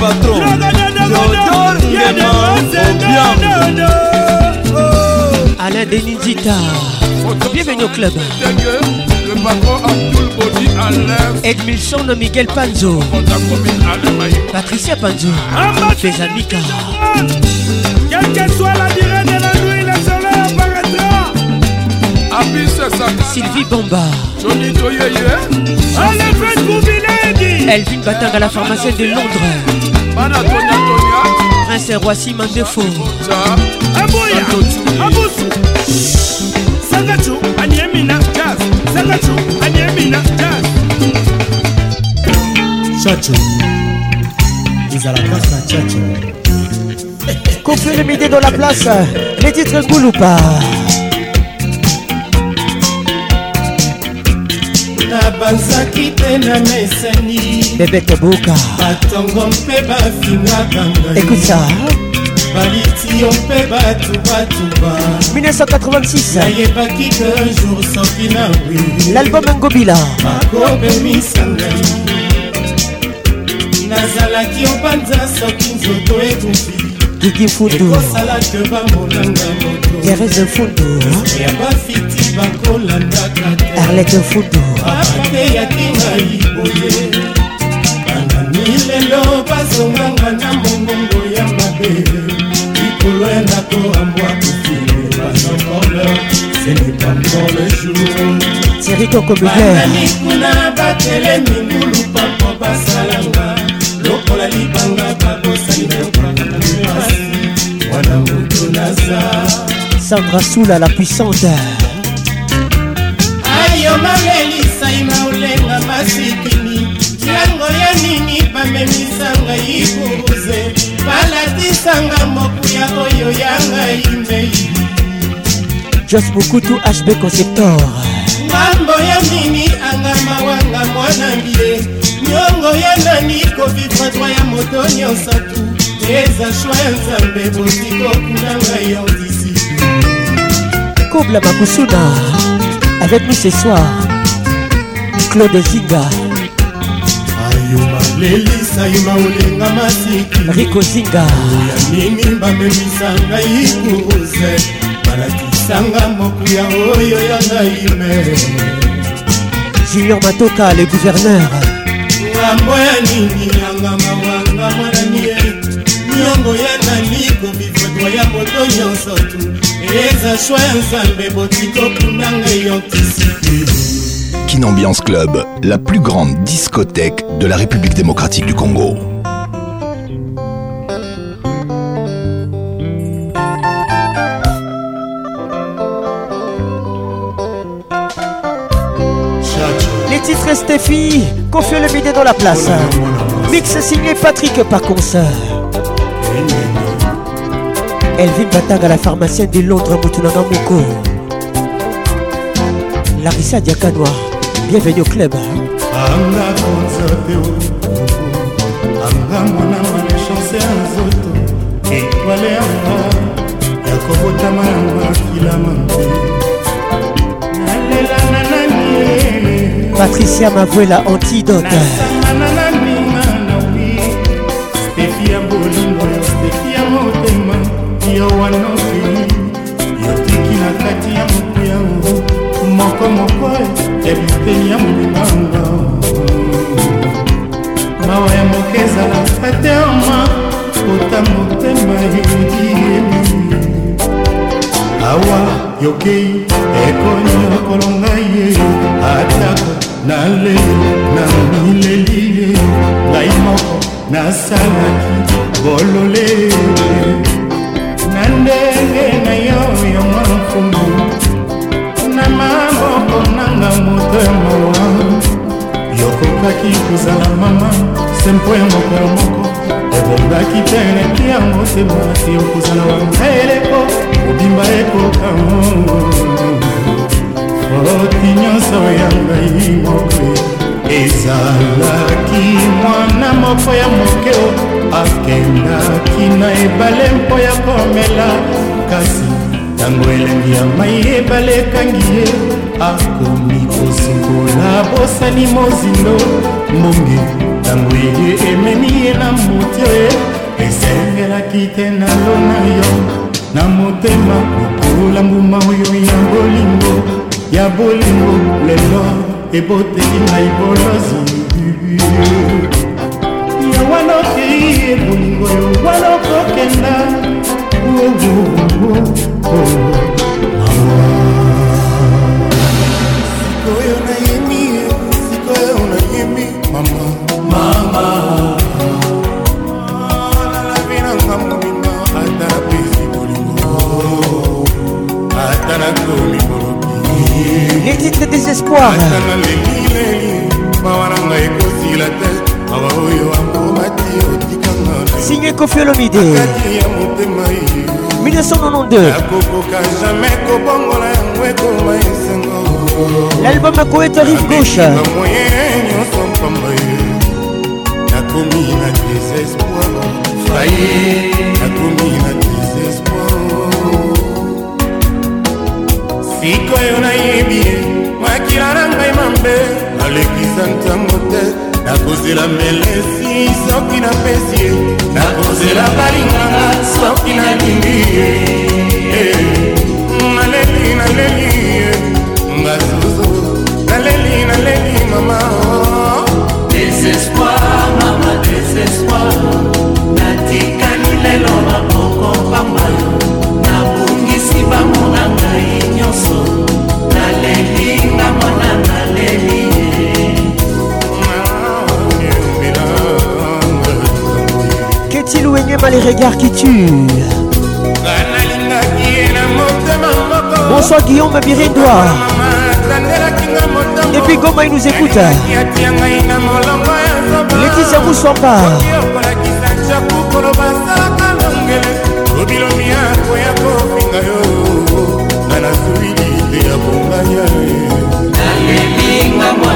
patron. L'odeur bien. Alain Denisita, Bienvenue au club. Le patron Abdul Alain. Edmilson Miguel Panzo. Patricia Panzo. Fais amica Quelle que soit la durée de la nuit, le soleil apparaîtra. Sylvie Bomba. Johnny Toyeye. Allez, Facebook Elvin Batang à la pharmacienne de Londres. Prince Roissy Mandefo. Sangachou, Aniemina, Jazz. Sangachou, Aniemina, Jazz. Chacho. Ils à la place, la le Confirmé dans la place. Les titres coulent ou pas? banzaki te na mesani bebetebuka batongo mpe bafingaka ngai ekuta hein. baliti yo mpe bato batuba 1986 nayebaki ke jour soki na wi l'album engobila bakobemisa ngai nazalaki opanza soki nzoto ekufi Gigi Fundu Thérèse Fundu hein. Arlette Fundu bapateyaki na liboye banani lelo basonganga na mongongo ya mabe likolo ya ndako ambwa kofile basokolo senetambo le jourbanani kuna batelemi ngulu pampo basalanga lokola libanga babosani nakwaaasi wana moto naza sandra soula la puissante ayo mameli ngai maulenga masikini yango ya nini bamemisa ngai kubuze balatisanga mokuya oyo ya ngai mbei jos bukutu hb conceptor ngambo ya nini angama wanga mwana mbie nyongo ya nani kovivre dwa ya moto nyonso tu eza shwa ya nzambe botikokuna ngai yo disi kobla makusuna avec nous ce soir claude zinga lelisa yuma olinga masiki riko zinga ya nini bamemisa ngai kuruse balakisanga mokuya oyo ya naime junior matoka le gouverneur ngambo ya nini yangama wanga mwanani ye nyongo ya nani kobifotwa ya moto nyonso tu eza shwa ya nzambe botiko kuna ngai yo ntisipi Ambiance Club, la plus grande discothèque de la République démocratique du Congo. Les titres Stéphie, confie le bidet dans la place. Mix signé Patrick Paconce. Elvin Batag à la pharmacienne de Londres, Moutounana Moko. Larissa Diakanoa. bienvenue au club anga konza te anga mwana mwana chanse ya nzoto etwale yanga ya kobotama na makila mambe nalela na nani patricia mavuela antidote nasangana na ninga na wi stefi ya bolingo ya stefi ya motema ya wana atama ota motema yebi awa yokei ekonyokolo ngai ye atako na lelo na mileli ye ngai moko nasalaki bolole na ndenge na yo yo mwanfumu na maboko nanga moto ya mawa yokokaki kozala mama sempo ya mokolo moko obongaki mpe eleki yango semwasi okozala wanga eleko kobimba ekoka foti nyonso ya ngai moko ezalaki mwana moko ya moke akendaki na ebale mpo ya komela kasi ntango elengi ya mai ebale ekangi ye akomi kosukola bosani mozindo mbonge ntango ye ememi ye na motio ye esengelaki te na lo na yo na motema lokola mbuma oyo ya bolingo ya bolingo lelo eboteli ngai bolozi yo wana okei ye bolingo yo wana okokenda oh, oh, oh, les titres désespoir signé kofiolomide 1992 l'album akoeta rive gauche nakomi na désespoir nakomi na sikoyo nayebi ye makila na ngai mabe nalekisa ntango te nakozela melesi soki napesi ye nakozela balinganga soki nalingi ye eh, naleli naleli ye ngasuzu naleli naleli mama désespoir mama désespoir natikani lelo maboko pamba E Qu'est-il les regards qui tuent. Bonsoir Guillaume Birendoa. Et puis Goma, il nous écoute. Laetitia pas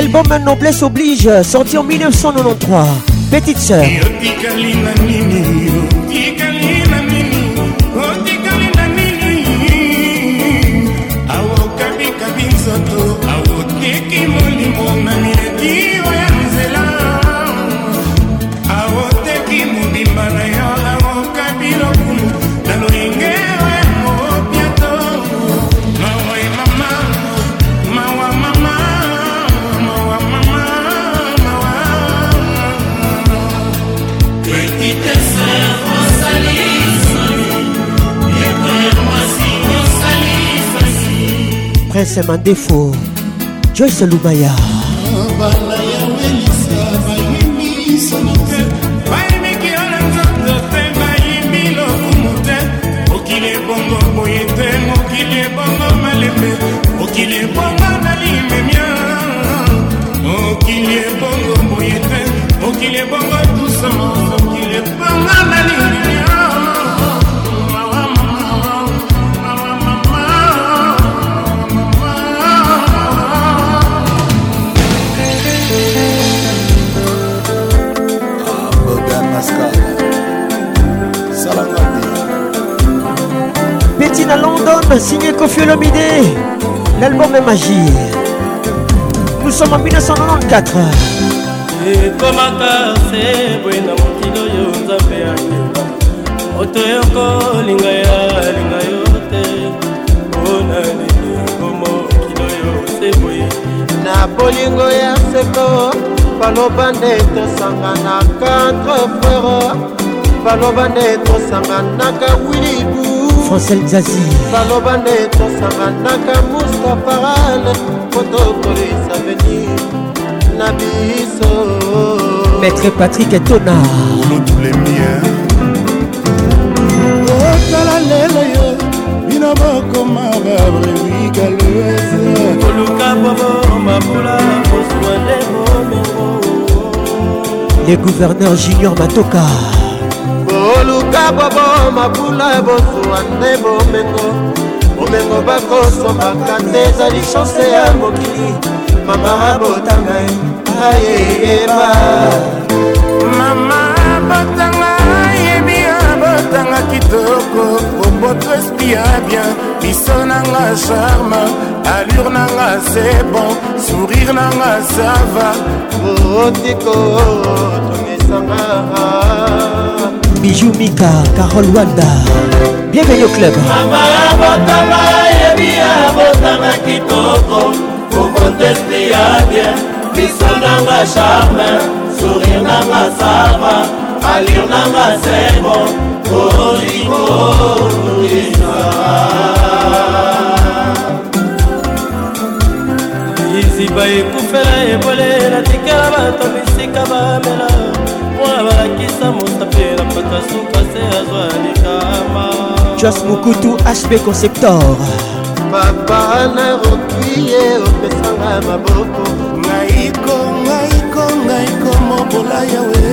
L'album Noblesse oblige, sorti en 1993. Petite sœur. maîtresse Mandefo Joyce Lubaya mokili ebongo nalimemia mokili ebongo boye te mokili ebongo tusama à London, signé Kofi Olomide. L'album est magie. Nous sommes en 1994. ekomaka se boye na mokili oyo nzambe akeba moto yokolinga yalinga yo te mpona oh, nini yango mokili oyo se boye na bolingo ya seko baloba nde tosanganaka entre frere baloba nde tosanganaka wilibu francel zazi baloba nde tosanganaka mustafaral kotokolisa veni na biso maître patrik etona otala lelo yo bino bokoma babrevikaluese koluka bobo mapula kozwa nde bomengo le gouverneur junior matoka bolu ata bobo mabula ya bozuwa nde bomengo bomengo bakosombaka te ezali chanse ya mokili mama botanga ye ayeyeba mama botanga yebi abotanga kitoko boboto espia bien biso nanga charme allure nanga c'est bon sourire nanga ça va otiko tomesanga bijou mika carol wanda bienvenue au club mama ya botama yebi ya botama kitoko kokontesti ya bien biso nanga charme sourire nanga sava alire nanga sembo olingo oh, lisa liziba ekufela ebolela tikela bato bisika bamela mpona balakisa motapela moto asuka se azwa likama jas mokutu hp conceptor papa naroki ye opesanga maboko ngaiko ngaiko ngaiko mobola yawe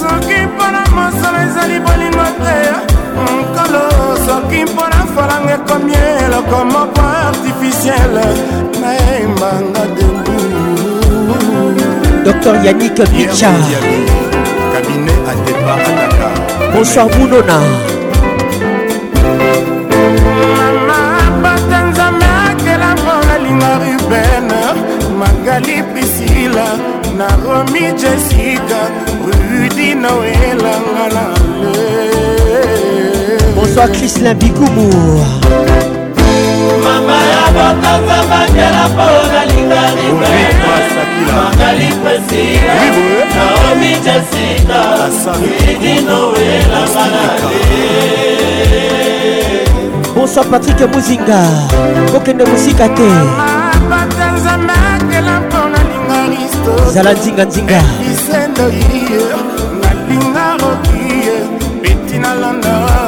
soki mpona mosala ezali bolingo te nkolo soki mpona falang ekomi eloko moko artificiele nayembanga debu dr yanik bicha kabine atepa ataka bonsoir munona mama bata nzambe akelango nalinga ruben magali prisila naromi jessica rudi noelanga na le bonsoir Chrislin Bikumu mama ya botanza bandela mpo nalingalingamakalipresida naomi jasika idinowelamanale bonsoir patrik mozinga kokende mosika te zala nzinganzinga nalinga rokie beti nalanda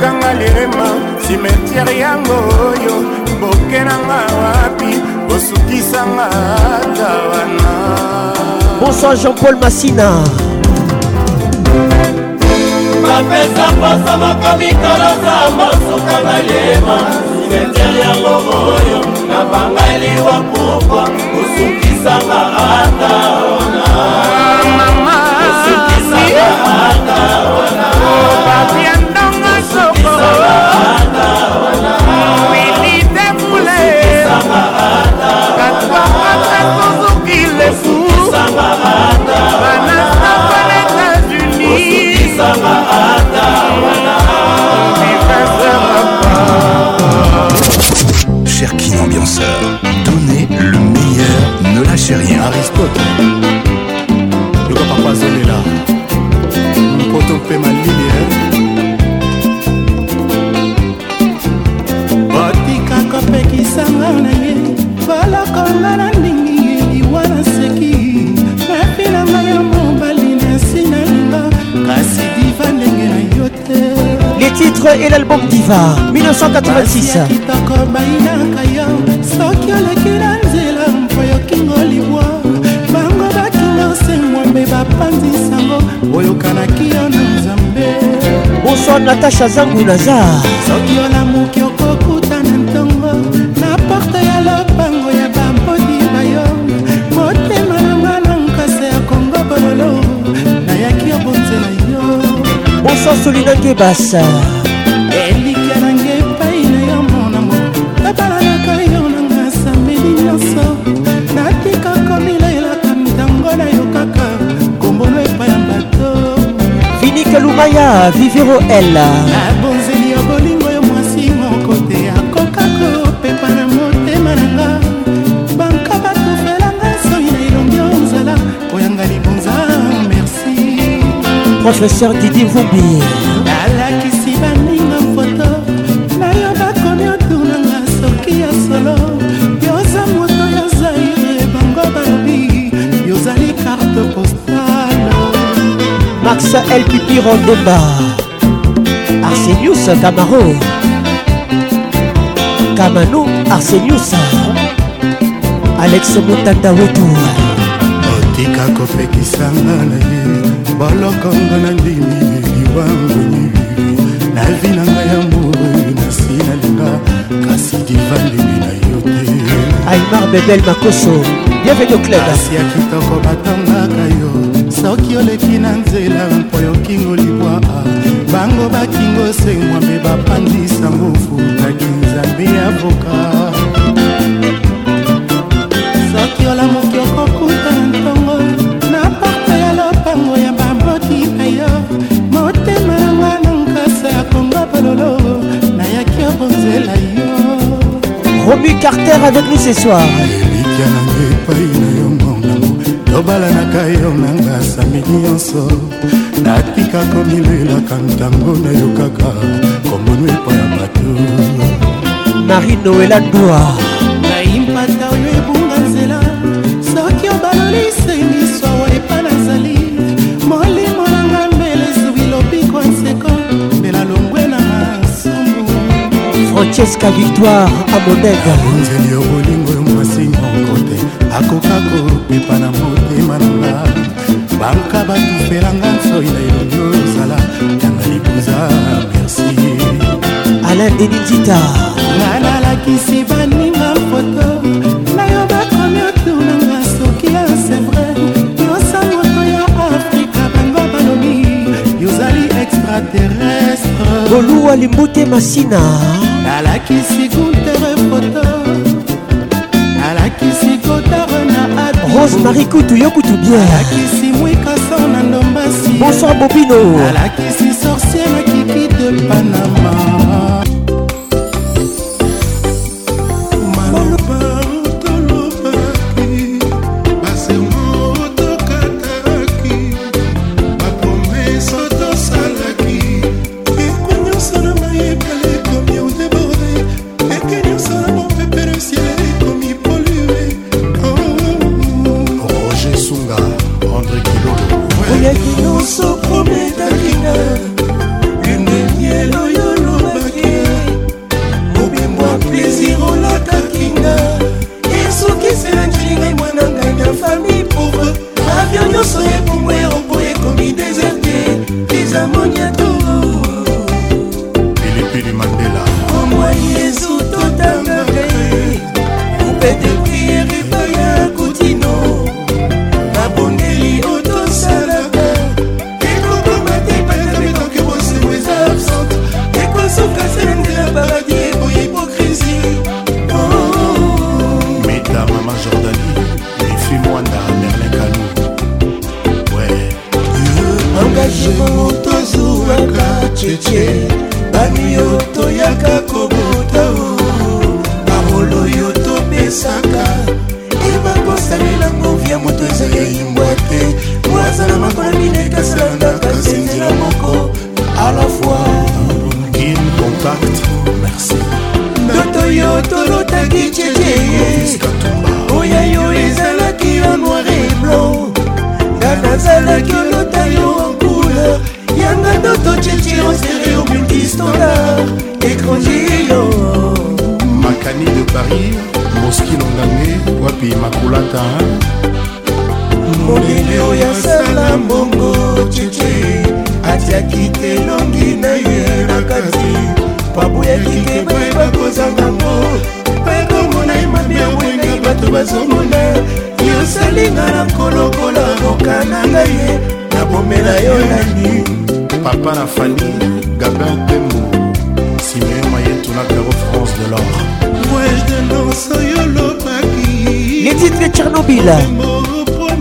bakanga lirema simetiere yango oyo boke nanga wapi osukisanga ata wana bonsoir jean-paul masina bapesa posa moko mikolosa mosuka balema simetiere yango oyo na bangali wa pokwa osukisanga ata wana Cher lefu ambianceur, donnez le meilleur, ne lâchez rien. à le papa là, titre et l'album Diva 1986 kitakabainaka yo soki oleki na nzela mpo yokingo libwa bango bakingo semwambe bapanzisango oyokanaki yo na nzambe bonsoir natasha zangu lazar soki olamuki okokuta na ntongo na porte ya lopango ya bampoti na yo motema nanga na nkasa ya kongo bololo nayaki obonzela yo bonsoir solina ngebasa patrick lumaya vivero l nabonzeli ya bolingo yo mwasi moko te akoka kopepa na motema na nga banka batufelanga soi na elongi yo nzala koyanga libonza merci professeur didi vubi El Pipi Rondemba Arsenius Camaro Camano Arsenius Alex Mutanda Wotu otika kofekisanga na ye bolokongo na ndimi liwangoni na vi na ngai ya mboi nasi nalinga kasi divandimi na yo te aimar bebel makoso bienvenu au club asi ya kitoko batango soki oleki na nzela mpo yokingo libwa bango bakingo semwame bapandisa ngufu nakinzambe ya voka soki olamoki okokuta na ntongo na porte ya lopango ya baboti na yo motema yanga na nkasa ya kongo bololo nayaki obonzela yo robi carter avec nous ce soir elikya nanga epai na yo ngonango tobalanaka yo nanga samedi nyonso natika komilelaka ntango nayokaka komono epai ya bato marie noela doa nayimpata oyo ebunga nzela soki obaloli sengiso awa epa nazali molimo nanga mbele ezwi lobiko nseko mbela longwe na masumu francesca victoire amonegabonzeli yo bolingo yo mwasi mokote akoka kopepa na motema nanga banka batufelanga soi na elongi ozala yanga libuza merci alain enidita nga nalakisi baninga foto nayo bakomi otunanga soki ya sevre yosa moto ya afrika bango balobi yozali extraterrestre oluwa limbute masina nalakisi guntere foto rose marie kutu yo kutu bienalakisi mwikaso na ndombasi bonsoir bobino alakisi sorcier na kiki de panama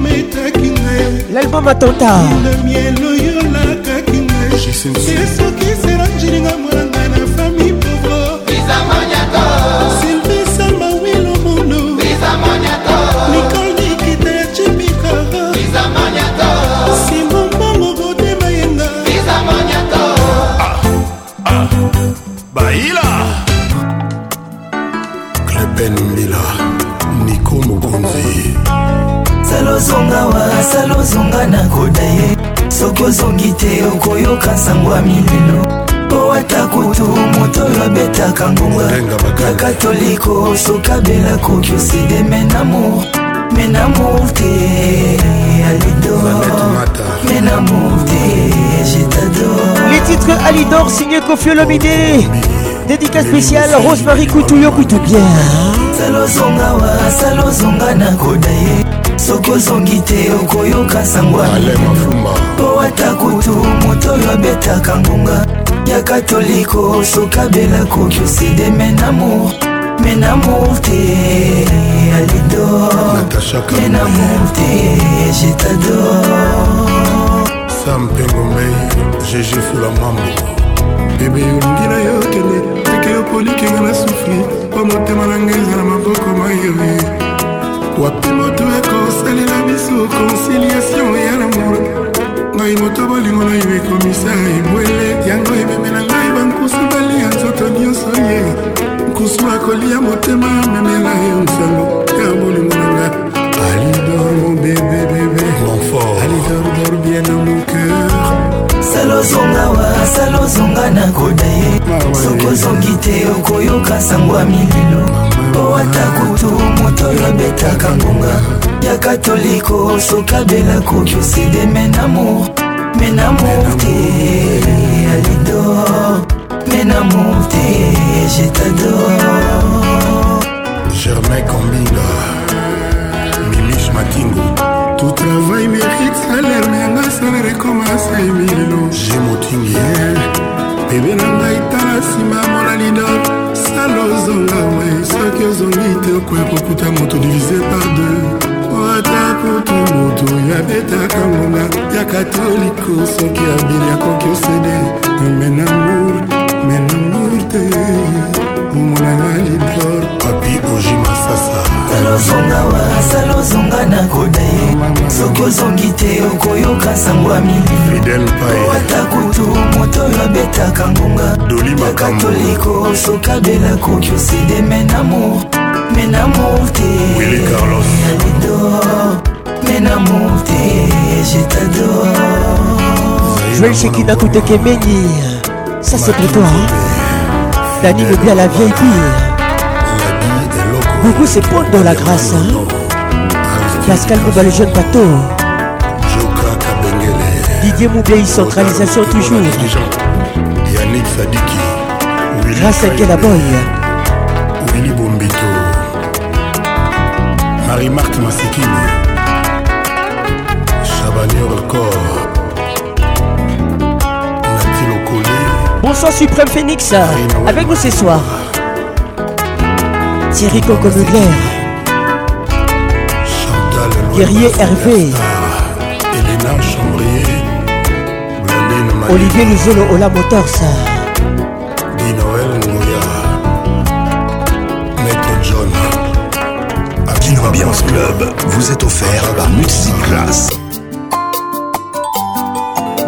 Mobile l'album Attentat soki nakoda ye soki ozongi te okoyoka nsango ya milelo mpo ata kutu moto oyo abetaka ngonga ya katoliko sokabela koki oside menamour menamour te alidor menamour te jetador les titres alidor signé kofiolomide dédicace spéciale rosemary kutuyo kutu bien salozonga wa salozonga nakoda ye soki ozongi te okoyoka sangwamafumba po ata kutu moto oyo abetaka ngonga ya katoliko soki abela koki oside menamour menamour te alidomenamour te jetador sam mpe ngomei jeje fula mambo bebe olingi na yo kende teke yokolikinga na sufri po motema na ngai eza na maboko mayoye wapi moto biso conciliation ya lamour ngai moto bolingo na yo ekomisa ebwele yango ememela ngai bankusu balia nzoto nyonso ye nkusu akolia motema amemela ye nsango ya bolingo na nga alidor mon bebe bebe alidordor bien na mon cœur salozongawa salozonga nakoda ye ah soki ozongi te okoyoka sango ya mililo ah owata kutu moto oyo abetaka ngonga ya katoliko sokabela koki oside menamour menamour te alidor menamour te jetador germain combinga milis makingo tout travail mérite salaire yanga salaire ekomasa emilelo jemotingi bebe na ngai tala nsima mona lidor sala ozonga we soki ozongi te okoya kokuta moto divise par deux ekuti moto oyo abetaka ngoma ya katoliko soki abeli akoki osede menamour menamour te omonanga liblor papi oji masasa alozonga wa asalozonga na koda ye soki ozongi te okoyoka sango ya mililiata kutu moto oyo abetaka ngonga ya katoliko soki abeli akoki osede menamour menamour te amour je t'adore. Joël que Koutekemeni, ça c'est pour toi. Dani hein. le bien la vieille pire. Beaucoup c'est pour dans la grâce. Hein. Pascal Mouba le jeune bateau. Didier y centralisation toujours. Yannick Sadiki. Grâce à Kelaboy. Boy Bombito. Marie-Marthe Massikini Suprême Phoenix avec vous ce soir. Thierry Coco Guerrier Hervé. Olivier Luzolo Ola Motors. Maître John. Ambiance Club vous est offert par Multiclass.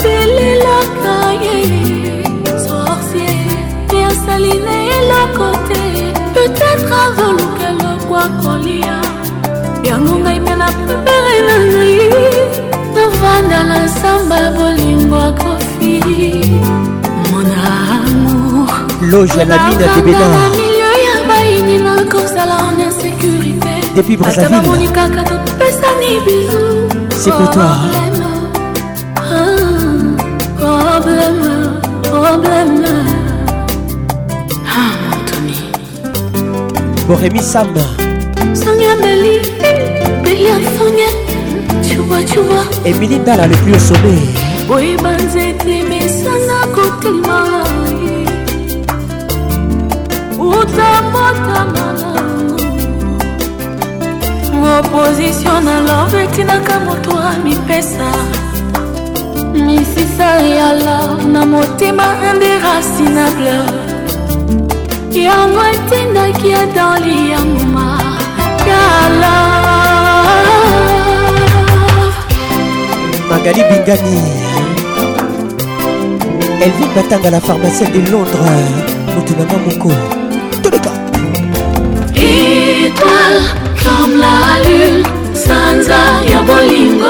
obelelaka ye sorcier eyasali na eloko te peut-être azoluka lokwa kolia yango ngai mpe na prepere na ngai navanda na nsamba bolingo akofi mona amour loge ya nabina debeda na milio ya baini na kosala en insécurité depuis brasavillemoni kaka topesani bizu c'est pour toi oh, problème, problème. Ah, Anthony. Borémi Sam. Sonia Meli, Bélia Sonia. Tu vois, tu vois. Émilie Dala, le plus au sommet. Oui, Banzete, mais ça n'a côté maï. Outa motama. Opposition na love etinaka moto amipesa. misisa ya lor na motema indéracinable yango etindaki ata liyanguma yala magali bingani elvin batanga la pharmacie de londres motu nanga moko toleka étoile comme la lune sanza ya bolingo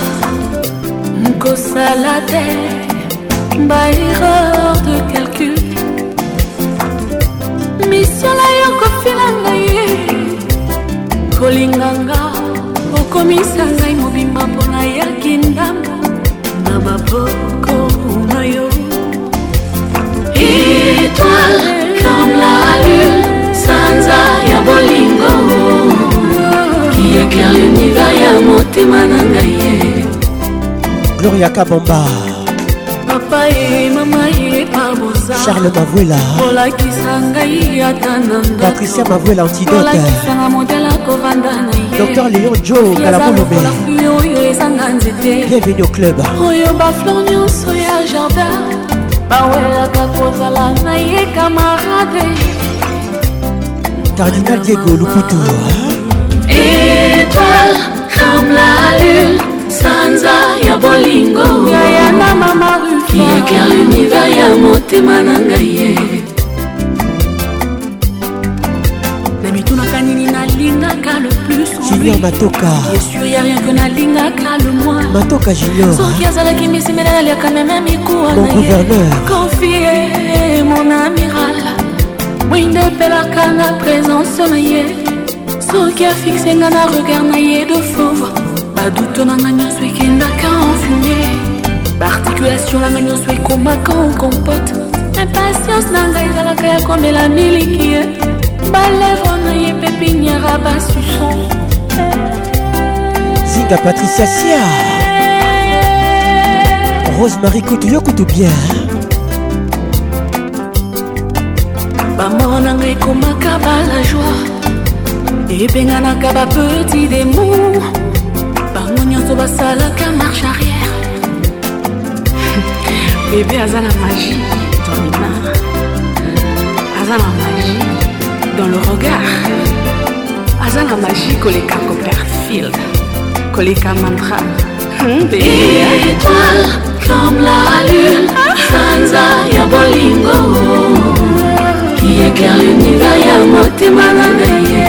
kosala te baerreur de calcul misio na yo kofila ngai kolinganga okomisa ngai mobimba mpo nayaki ndambo na baboko na yo étoile comme la lune sanza ya bolingo qui éclaire l'univers ya motema na ngai ye Gloria Kabamba papa ye mama ye abosa charles mavuela kolakisa ngai ata na patricia mavuela antidoteolakisanga modele akovanda na ye docteur leon jo kalabolome oyo ezanga nzete bienvenu au club oyo baflor nyonso ya jardin bawelaka kozala na ye kamarade cardinal diego luputu étoile comme la lune sanza ya bolingo yayana mama rufakiyeker univers ya motema na ngai ye na mitunaka nini nalingaka le plus junior matoka matoka juniorsoki azalaki misimela yaliaka meme mikuwakonfie mon amiral mwindepelaka na présence na ye soki afiksenga na regard na ye de fauve Aduto na nyonyo soki ekendaka enfumie particulation na nyonyo m'a ekomaka compote. impatience na ngai ezalaka ya komela miliki ye balevre na ye pepiniara basuson zinga patricia sia rosemary kotoyokutu bien bamor na ngai ekomaka la joie ebenganaka petit démon. bato basalaka marche arrière bebe aza na magie domina aza na magie dans le regard aza na magie koleka copperfield koleka mantra hmm, étoile comme la lune sanza ya bolingo qui éclaire l'univers ya motema na na ye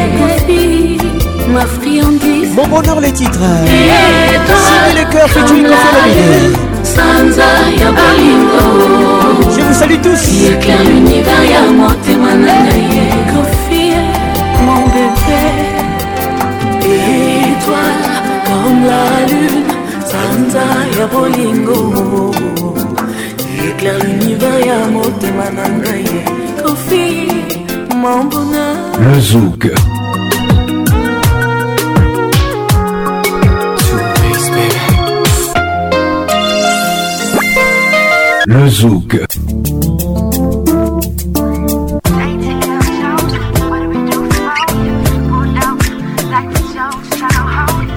ma friandise Mon bonheur les titres Signé le cœur featuring Kofelamide Je vous salue tous Mon bébé Étoile comme la lune sanza ya bolingo éclaire l'univers ya motema na ngai kofi mon bonheur le zouk le zouk.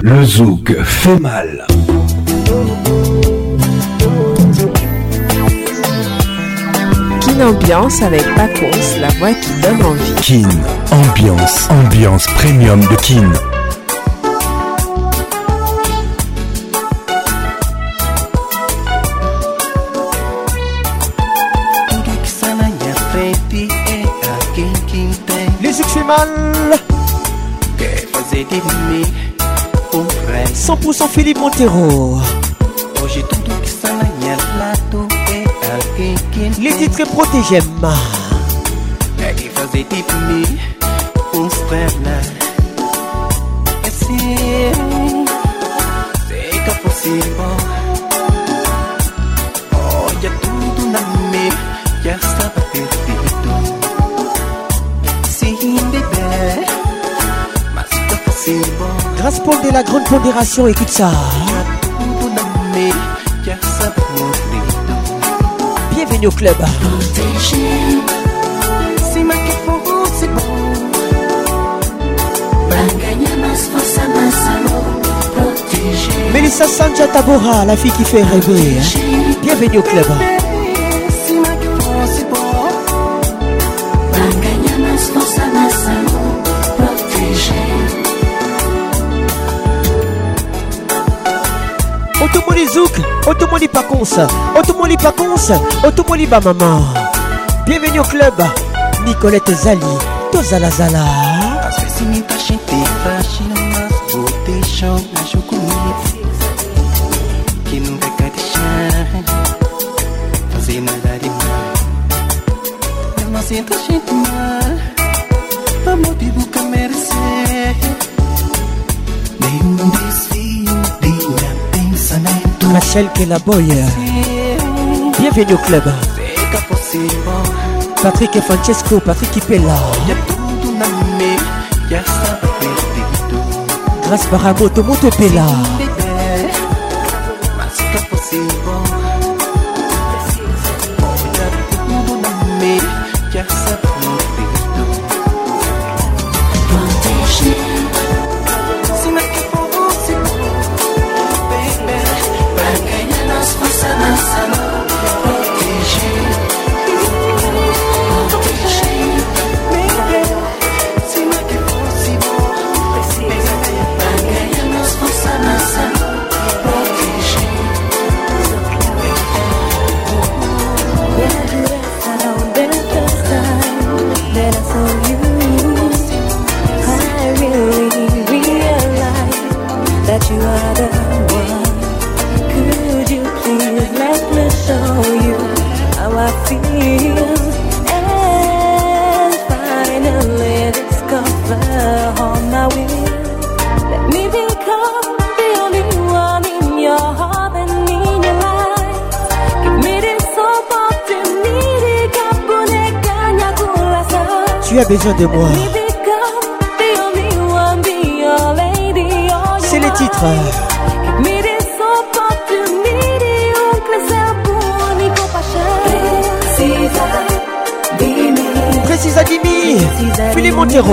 Le zouk fait mal. Kin Ambiance avec Paco, la voix qui donne envie. Kin Ambiance, ambiance premium de Kin. animal. 100% Philippe Montero. Oh, Les titres protégés. la grande pondération, écoute ça. Hein. Bienvenue au club. Melissa Sanja Tabora, la fille qui fait rêver. Hein. Bienvenue au club. otomoli pakonsa otomoli pakonsa otomoli bamama bienvenue au club nicolette zali tozalazala Michel Kelaboy. Bienvenue au club. Patrick et Francesco, Patrick Ipella. Grâce par amour, tout le monde Tu as besoin de moi. C'est le titre. Précisa Dimi, Philippe Montero.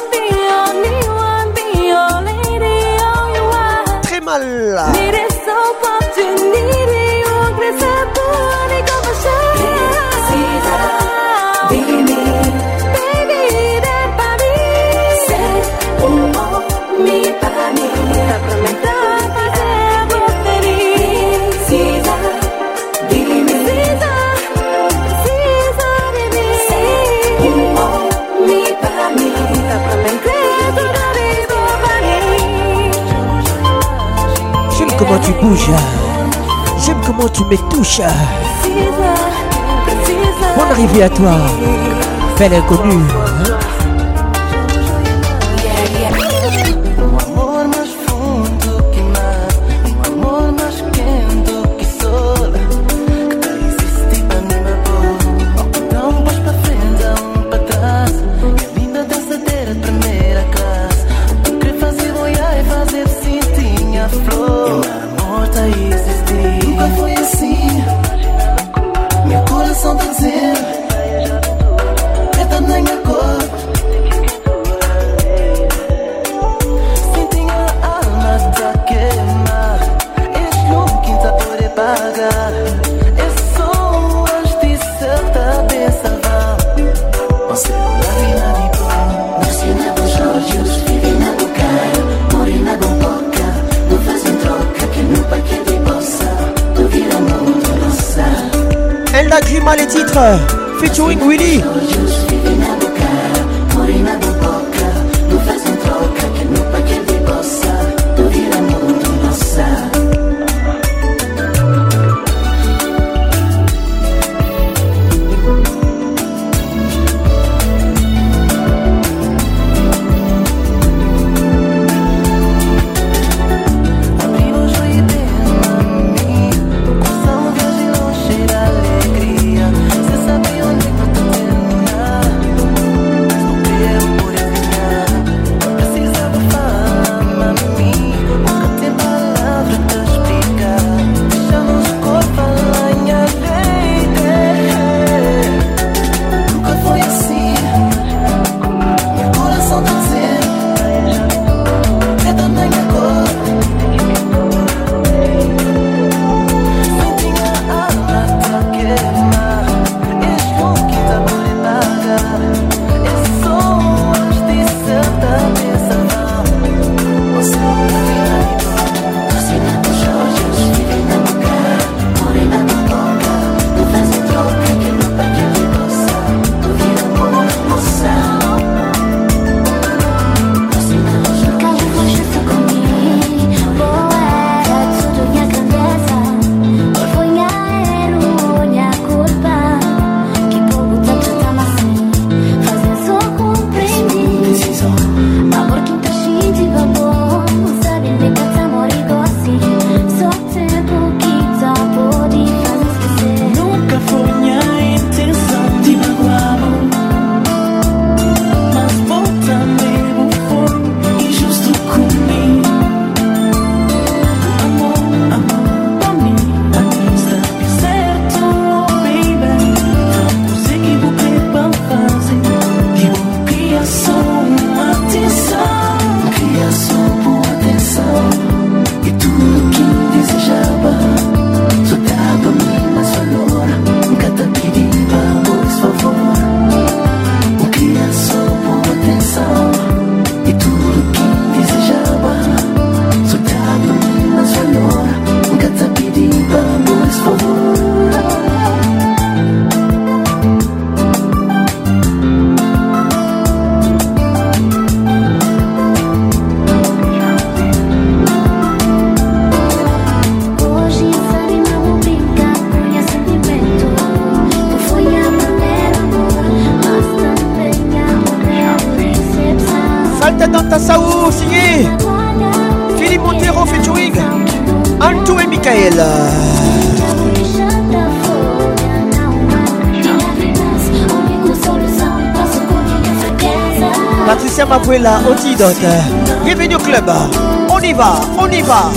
了。comment tu bouges. J'aime comment tu me touches. Bonne arrivée à toi, belle inconnue. featuring Willy. anecdote. Bienvenue au club. On y va, on y va.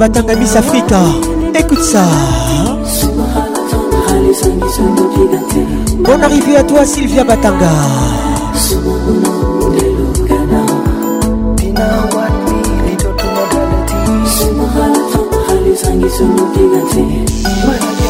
batanga miss africa écoute ça bonne arrivée à toi sylvia batanga Thank you.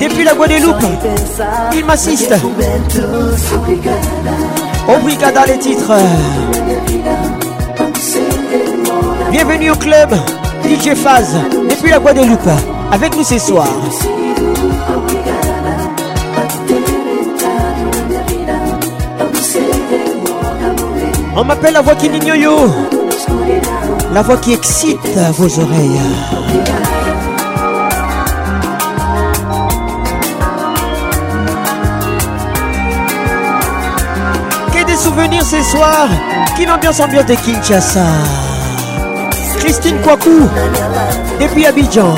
Depuis la Guadeloupe, il m'assiste. Obrigada les titres. Bienvenue au club DJ Faz depuis la Guadeloupe avec nous ce soir. On m'appelle la voix qui n'ignore, la voix qui excite vos oreilles. venir ce soir. Qui ambiance ambiante de Kinshasa Christine Kwaku, depuis Abidjan.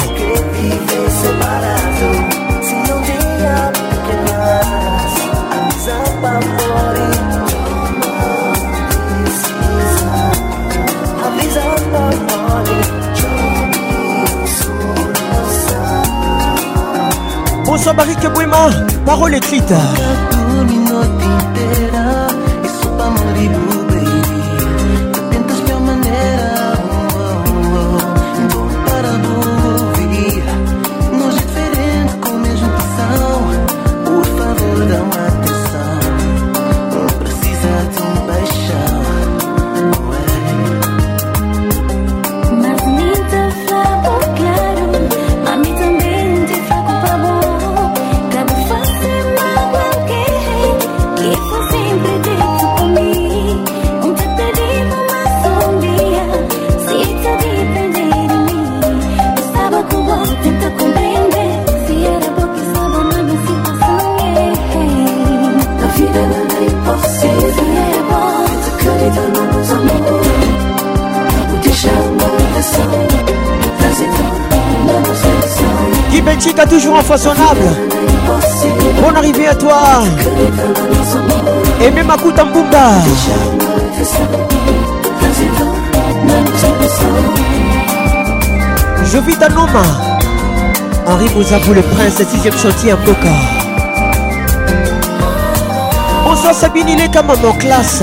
Bonsoir Barry Bouema, parole écrite. toujours toujours infaçonnable. Bonne arrivée à toi. Et même à Koutambumba. Je vis dans Noma. Henri Bouzabou, le prince, sixième chantier à Boca. Bonsoir Sabine, il est comme en classe.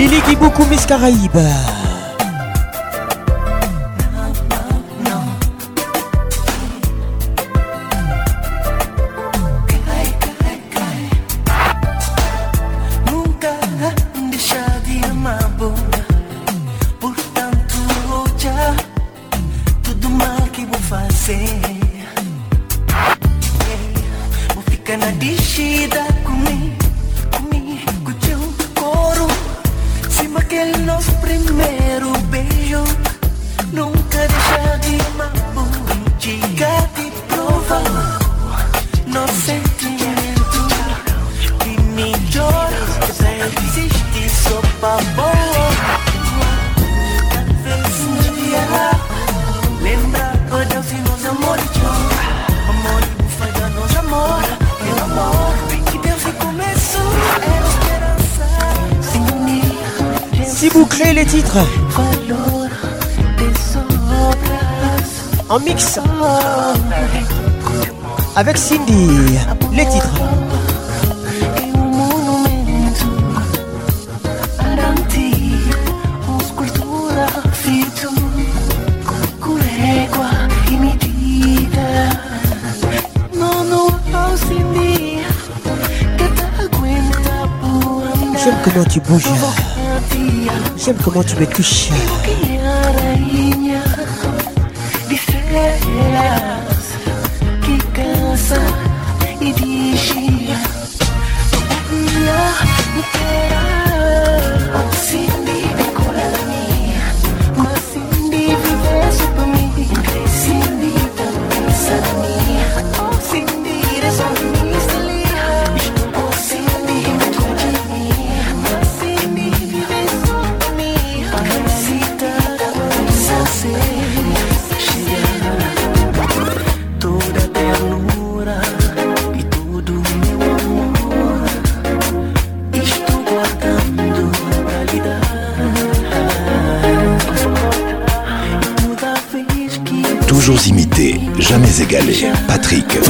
Lili Kibuku Miss Caraïbes avec Cindy. Les titres. J'aime comment tu bouges. J'aime comment tu me touches. rica.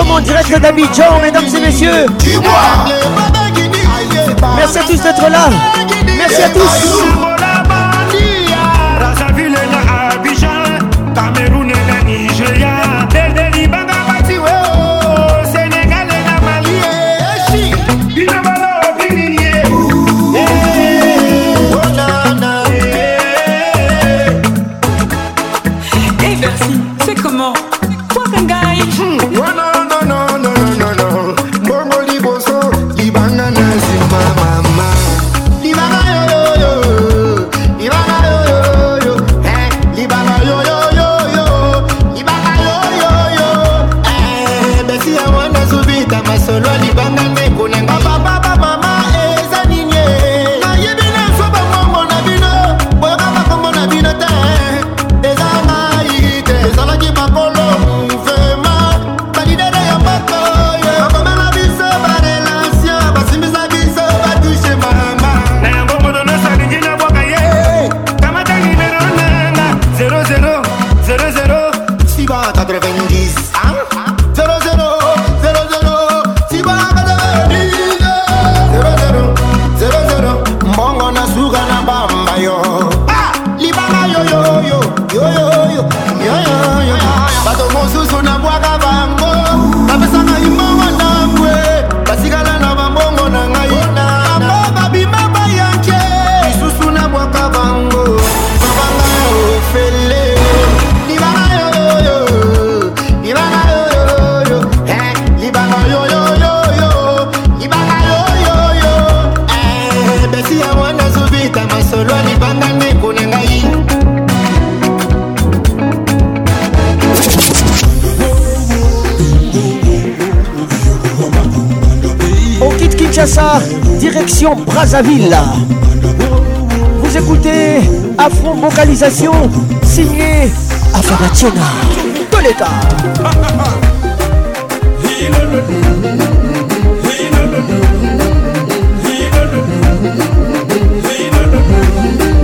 sommes en direct d'Abidjan, mesdames et messieurs. Merci à tous d'être là. Merci à tous. Section Brazzaville. Vous écoutez Afro Vocalisation, signé Afanationa de l'État.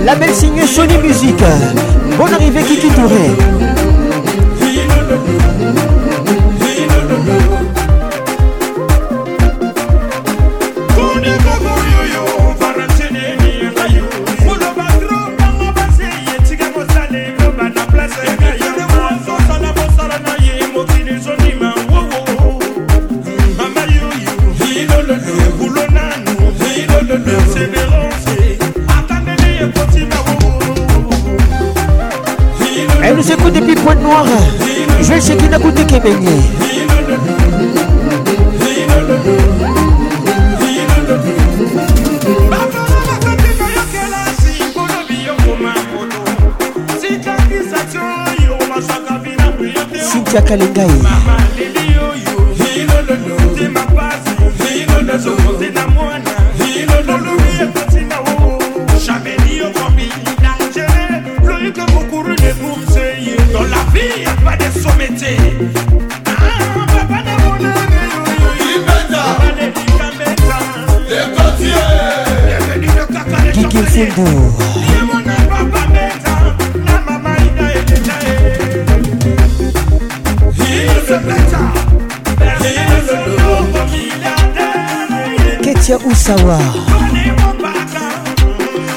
La belle signée Sony Music. Bonne arrivée Kiki Touré.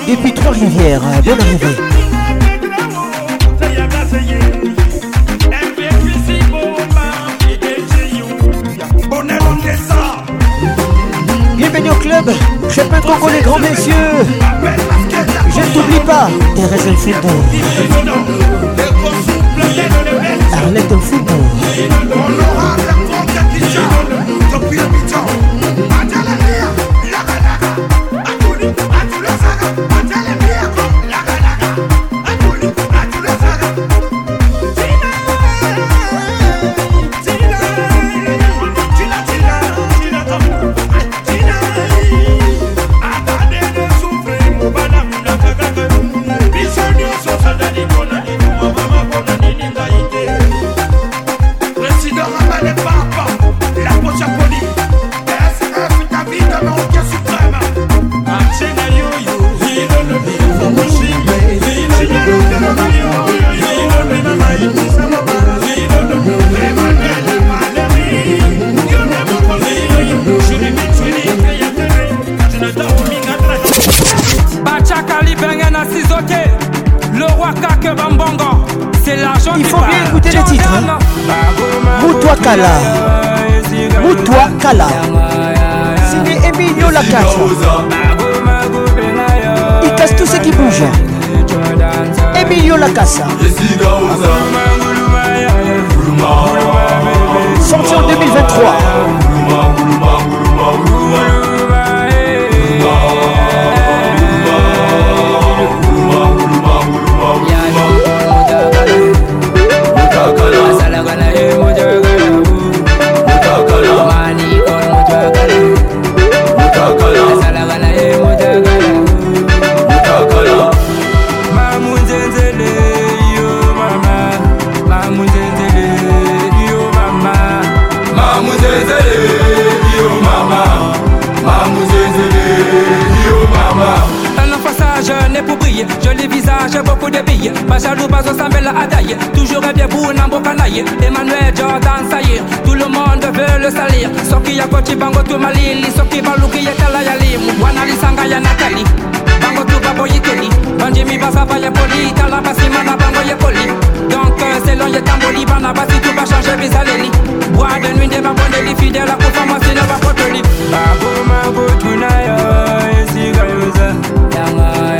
Et puis Trois-Rivières, euh, bonne arrivée. Bienvenue au club, je peux trop les grands messieurs. Je ne t'oublie pas, Thérèse le football. Arlette le football. kala mutwa kala signé emilio il casse tout ce qui bouge emilio kasa sorti en 2023 pas Bazou, Bazo, à Adaye Toujours bien pour Nambo Kanaye Emmanuel Jordan, ça y est Tout le monde veut le salir Soki Yakoti kochi bango tout malili Soki baluki ya Yalim Wanali limu Wanalisanga ya Natali Bango tout babo Banjimi basava Yapoli poli Talabasi mana bango Yapoli poli Donc euh, selon ya tamboli Bana basi tu va changer bizaleli Bois de nuit de babondeli Fidèle à koufa va ne bakoteli Babo mago tunayo Esiga yuza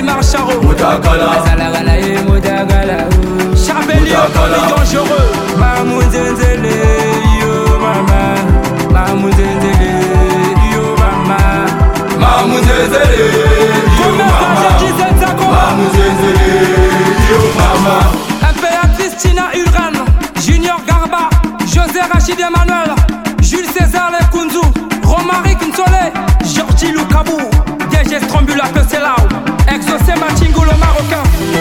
Charo Moutakala dangereux Mamou yo mama Mamou yo mama Mamou yo mama Mamou yo mama à Christina Junior Garba José Rachid Emmanuel Jules César Lekunzu Romaric Nsole Georgie Lukabou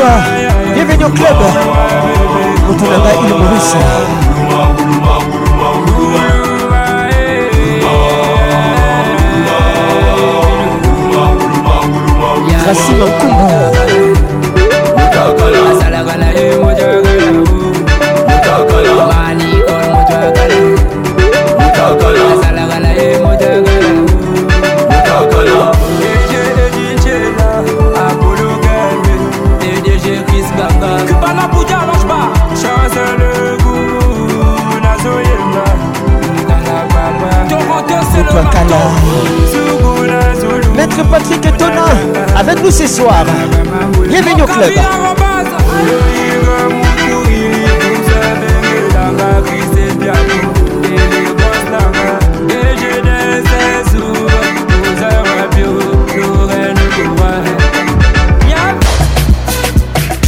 nanga bienvenue au club moto nanga ile maurice racine nkumbu azalaka na ye moja Maître Patrick Tona, avec nous ce soir. Bienvenue au club.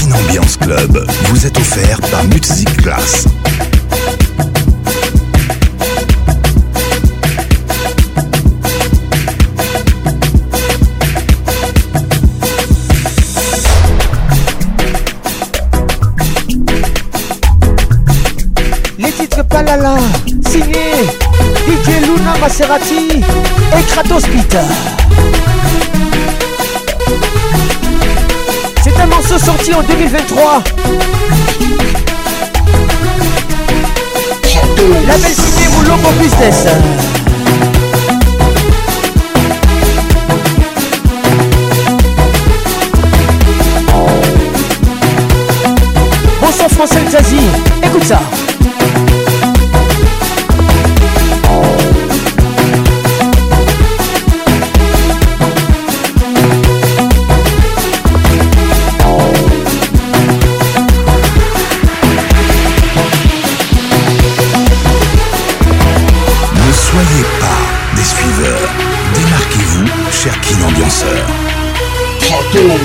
Une ambiance club vous est offert par Music Class. Voilà, signé DJ Luna Maserati et Kratos Peter. C'est un morceau sorti en 2023. La belle ou Moulombo Business. Bon sang français Jazzy, écoute ça.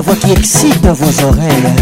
La voix qui excite vos oreilles.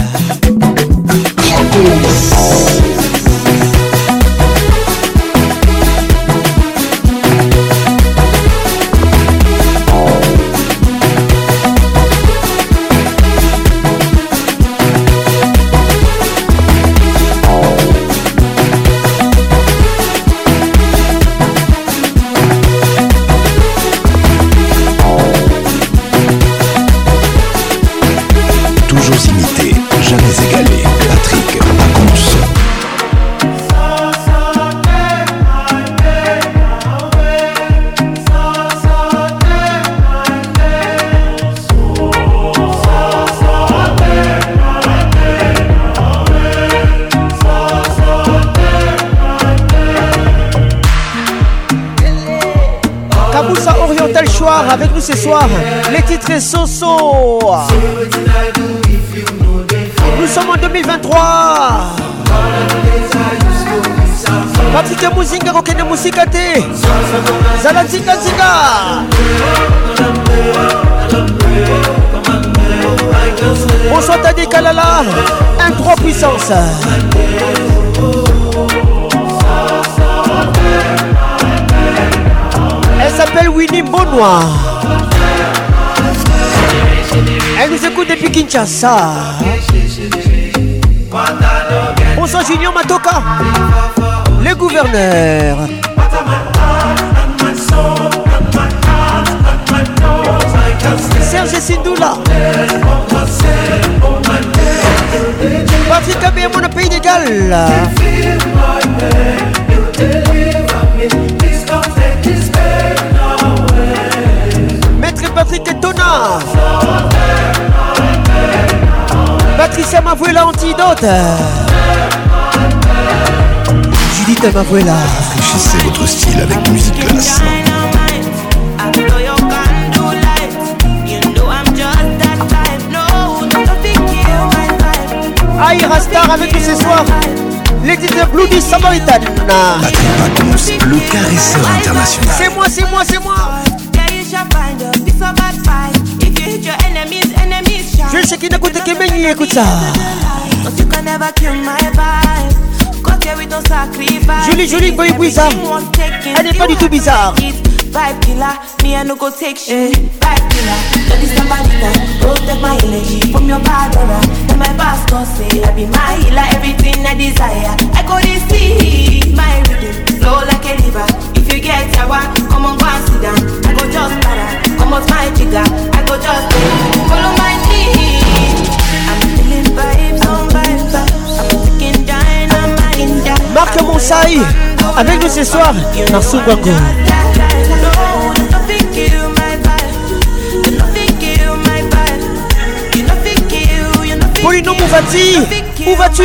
Soso. Nous sommes en 2023. de Mouzinga, de Moussikate. Zala Zinga Zika. Bonsoir Tadi Kalala. Un 3 puissance. Elle s'appelle Winnie Bonoir. Elle nous écoute depuis Kinshasa. On sent Matoka, le gouverneur. Serge Sindoula. Patrick Abbé, mon pays d'égal. suite étonnant. Patricia Mavuela antidote. Judith Mavuela. Rafraîchissez votre style avec musique classe. Aïra Star avec tous ce soir. Les titres Bloody Samaritan. Patrick Pacons, le caresseur international. C'est moi, c'est moi, c'est moi. Fresh kina kuta But you can never kill my vibe sacrifice Julie Julie boy bizarre Vibe killer, me I no go take shit Vibe killer, don't be somebody Protect my energy from your bad aura my say I be my healer Everything I desire I go to see my rhythm Flow like a river If you get sour, come on go and sit down I go just para, come my I go just follow my Marc Monsaï, avec nous ce soir Narsou Bango. Pauline Mouvati, où vas-tu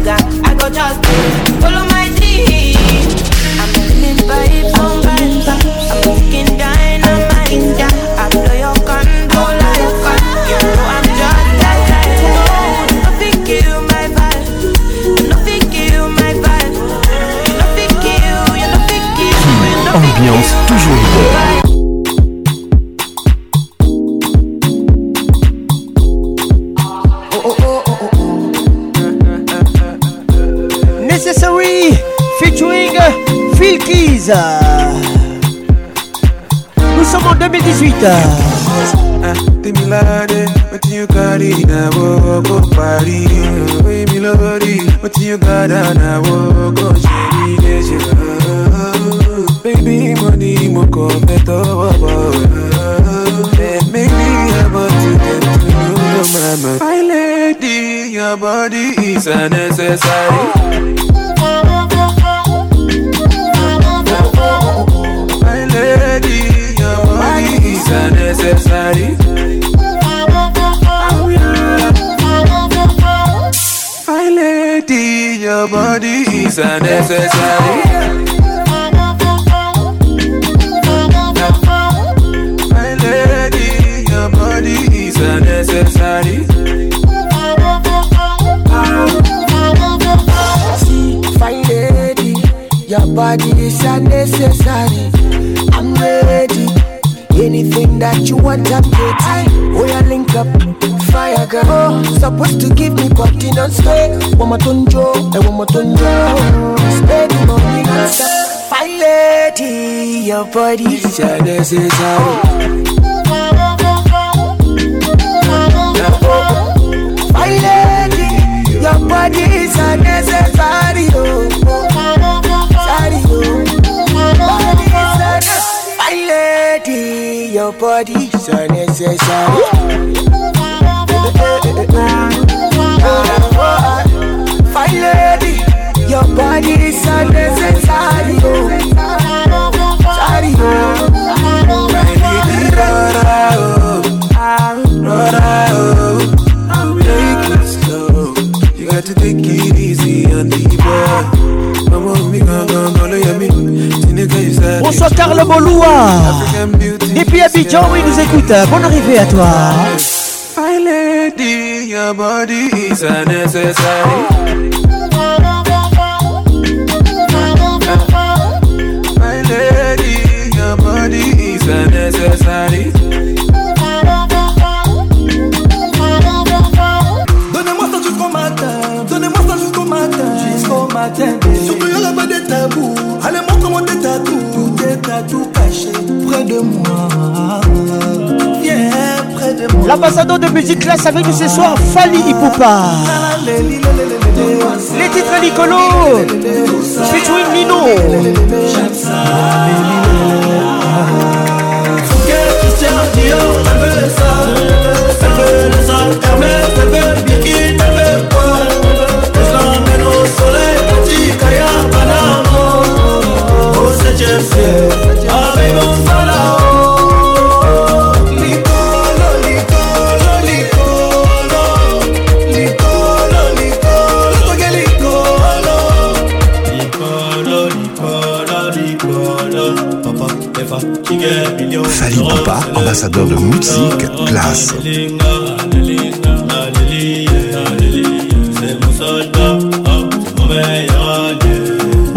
I go just follow my dream. I'm vibes on vibes, I'm dynamite, yeah. I blow your condo you know I'm just that type. No, nothing kill my vibe, nothing kill my vibe, nothing kill, nothing kill. Ambiance toujours featuring Phil Keys. Nous sommes en 2018. T'es milade, what you got in a wogo party Way me lordy, you got in a wogo Shady Baby money moko beto wabo Make me about to get to know mama My lady, your body is unnecessary My lady, your body is unnecessary. My lady, your body is lady, your body is unnecessary that you want adapted. I, we are link up, fire girl. Oh, supposed to give me party non stop. One more tonjo, and one more tonjo. Spend money non stop. Fine lady, your body. is a is how. Fine lady, your body is a unnecessary. your body so necessary. Fine lady, your body is so necessary. Sorry, Take it slow. You got to take it easy on the boy. Bonsoir Carl Boloua Depuis Abidjan, il nous écoute. Bonne arrivée à toi. My lady, your body is unnecessary. t'aimer. Surtout y'aura pas de tabou. Allez, montre-moi tes tatous. Tous tes tatous cachés près de moi. Viens près de moi. L'ambassadeur de musique classe avec nous ce soir, Fali Ipupa. Les titres Nicolo. Featuring Nino. J'aime ça. Christian Dior, elle veut ça, elle veut le sale Hermès, elle veut le Birkin Fali papa, ambassadeur de Musique Classe.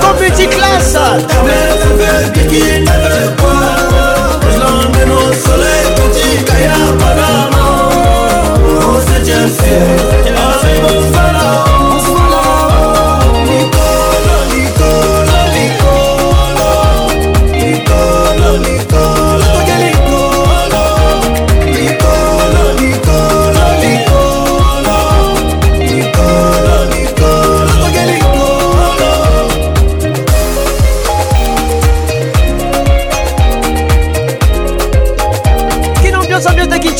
Comme petit classe Ta mère elle veut Biki, elle veut quoi Je l'emmène au soleil Petit Kaya Panama On se tient fier Avec mon salaud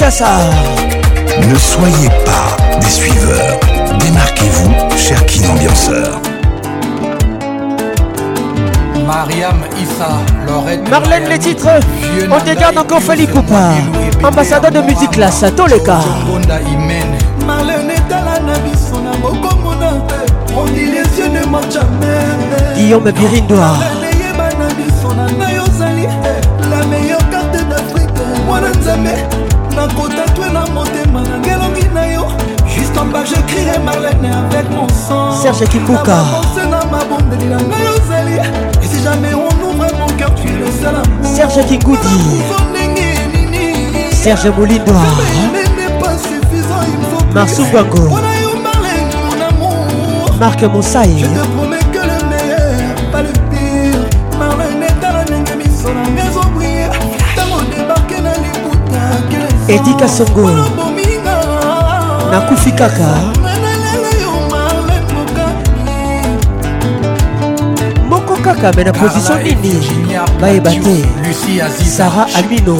Ne soyez pas des suiveurs. Démarquez-vous, cher Kinambianceur. Mariam Issa, Lorette. Marlène, les titres. On te garde encore Fali pas. Ambassadeur de musique classe, à tous les cas. Guillaume Birindoa. nakotatwe na motema nangelongi na yo juste en bas jecrire marlene avec mon sang serge kipukaose na mabondeli na ngai ozali et si jamais on ouvre mon cœur tu le seul amour serge kigudi serge bolido marsoubwago marc mosaï edi kasongo nakufi kaka moko kaka me na position nini bayeba te sara amino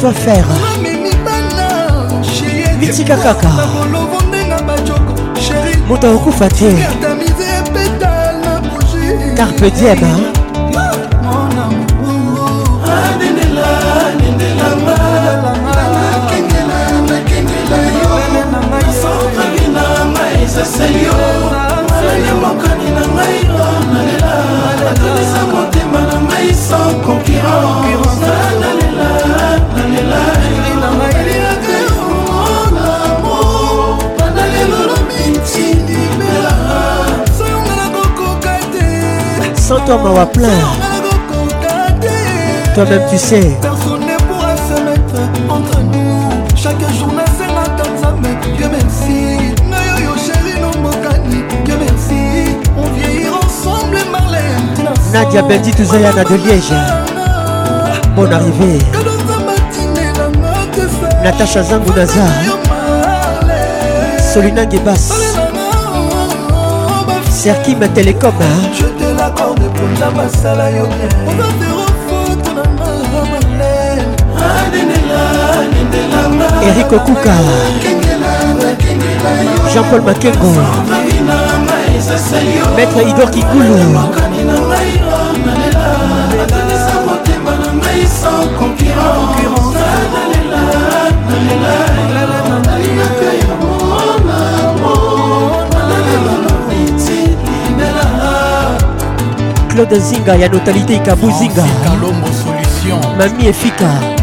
toi faire litika kaka moto akokufa te carpe diem Señor sans toi m'avoir plein Toi-même tu sais Personne ne pourra se mettre entre nous Chaque journée c'est la danse mais Dieu merci Nayoyo chérie non mokani Dieu merci On vieillit ensemble Marlène Nadia Bendy Touzayana de Liège Bonne arrivée Natacha Zangounaza Solina Gebas Serkim Télécom hein? batunda basala yo erik okuka jean-paul makengo maître idor kikulu sans concurrence. claude zinga ya notalité ikabuzinga mami efika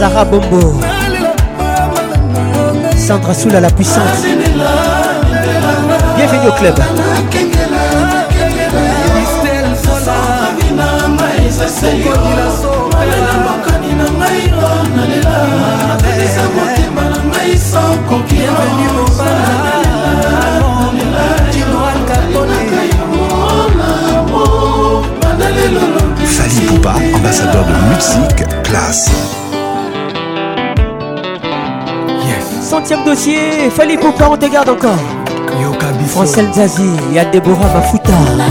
Sarah Bombo Sandra Soula la puissance Bienvenue au club Fali pouba ambassadeur de musique classe. 40e dossier, Fali Poupa, on te garde encore. Francel Zazie, y'a Déborah Mafuta. La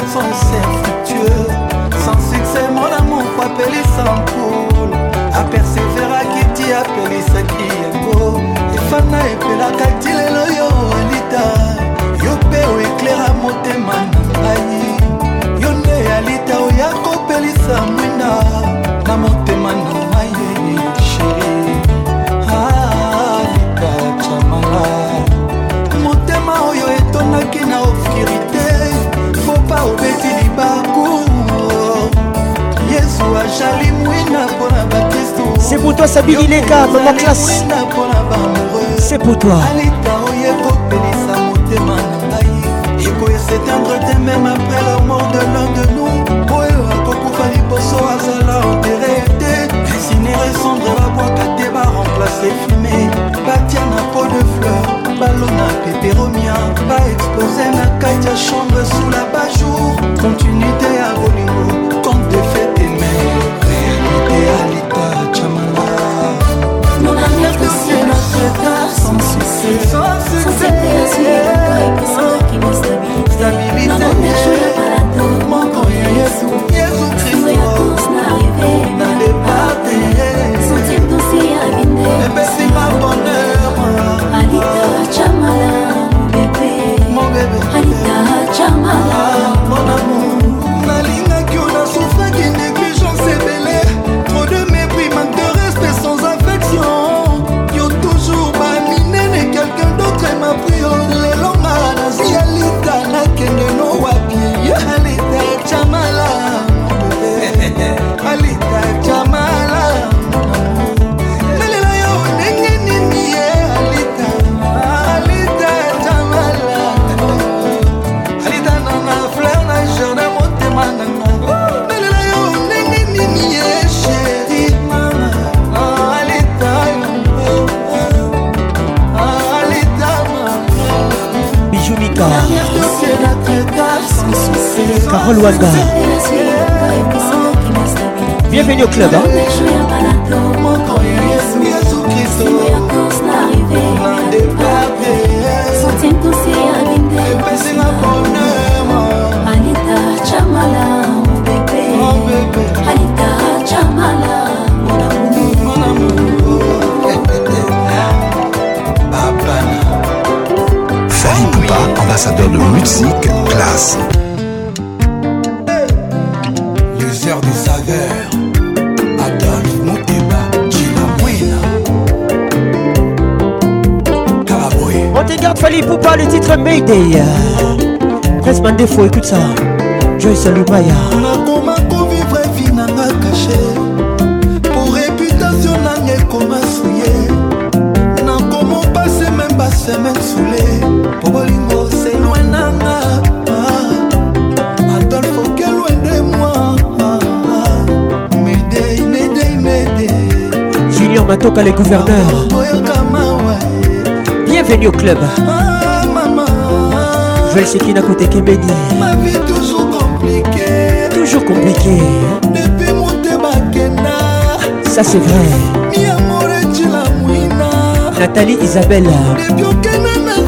déception c'est fructueux Sans succès mon amour kwapelisa mpulu aperseveraki ti apelisaki yango efana epelaka ti lelo yo alita yo mpe oeklera motema na ngai yo nde alita oya kopelisa C'est pour toi Sabine Ileka, dans la classe C'est pour toi s'éteindre te même après la mort de l'un de nous oyo akokufa liboso azala enterre te incinéré cendre babwaka te baremplace fume batia na po de fleur balona peperomia baexpose na kati ya chambre sous la bajour continuité ya bolingo Dossier notre cœur sans succès Sans succès Stabilité Stabilité Mon corps est Jésus Jésus Christ Carole Wanga. Bienvenue au club. Hein? ambassadeur de musique classe pas le titre Mayday Prince Mandefo, écoute ça baya Joyce vivre nakoma kovivre vi nanga kashe po reputation nanga ekoma suye nakoma opase meme même nsule po bolingo selwe nanga adolfo kelwe de moi medei medei medei junior matoka le gouverneur bienvenue au club ah, Velski d'un côté Kebedi Ma vie toujours compliquée Toujours compliquée Depuis mon débat Ça c'est vrai Mi amore tu la mouina Nathalie Isabella Depuis aucun an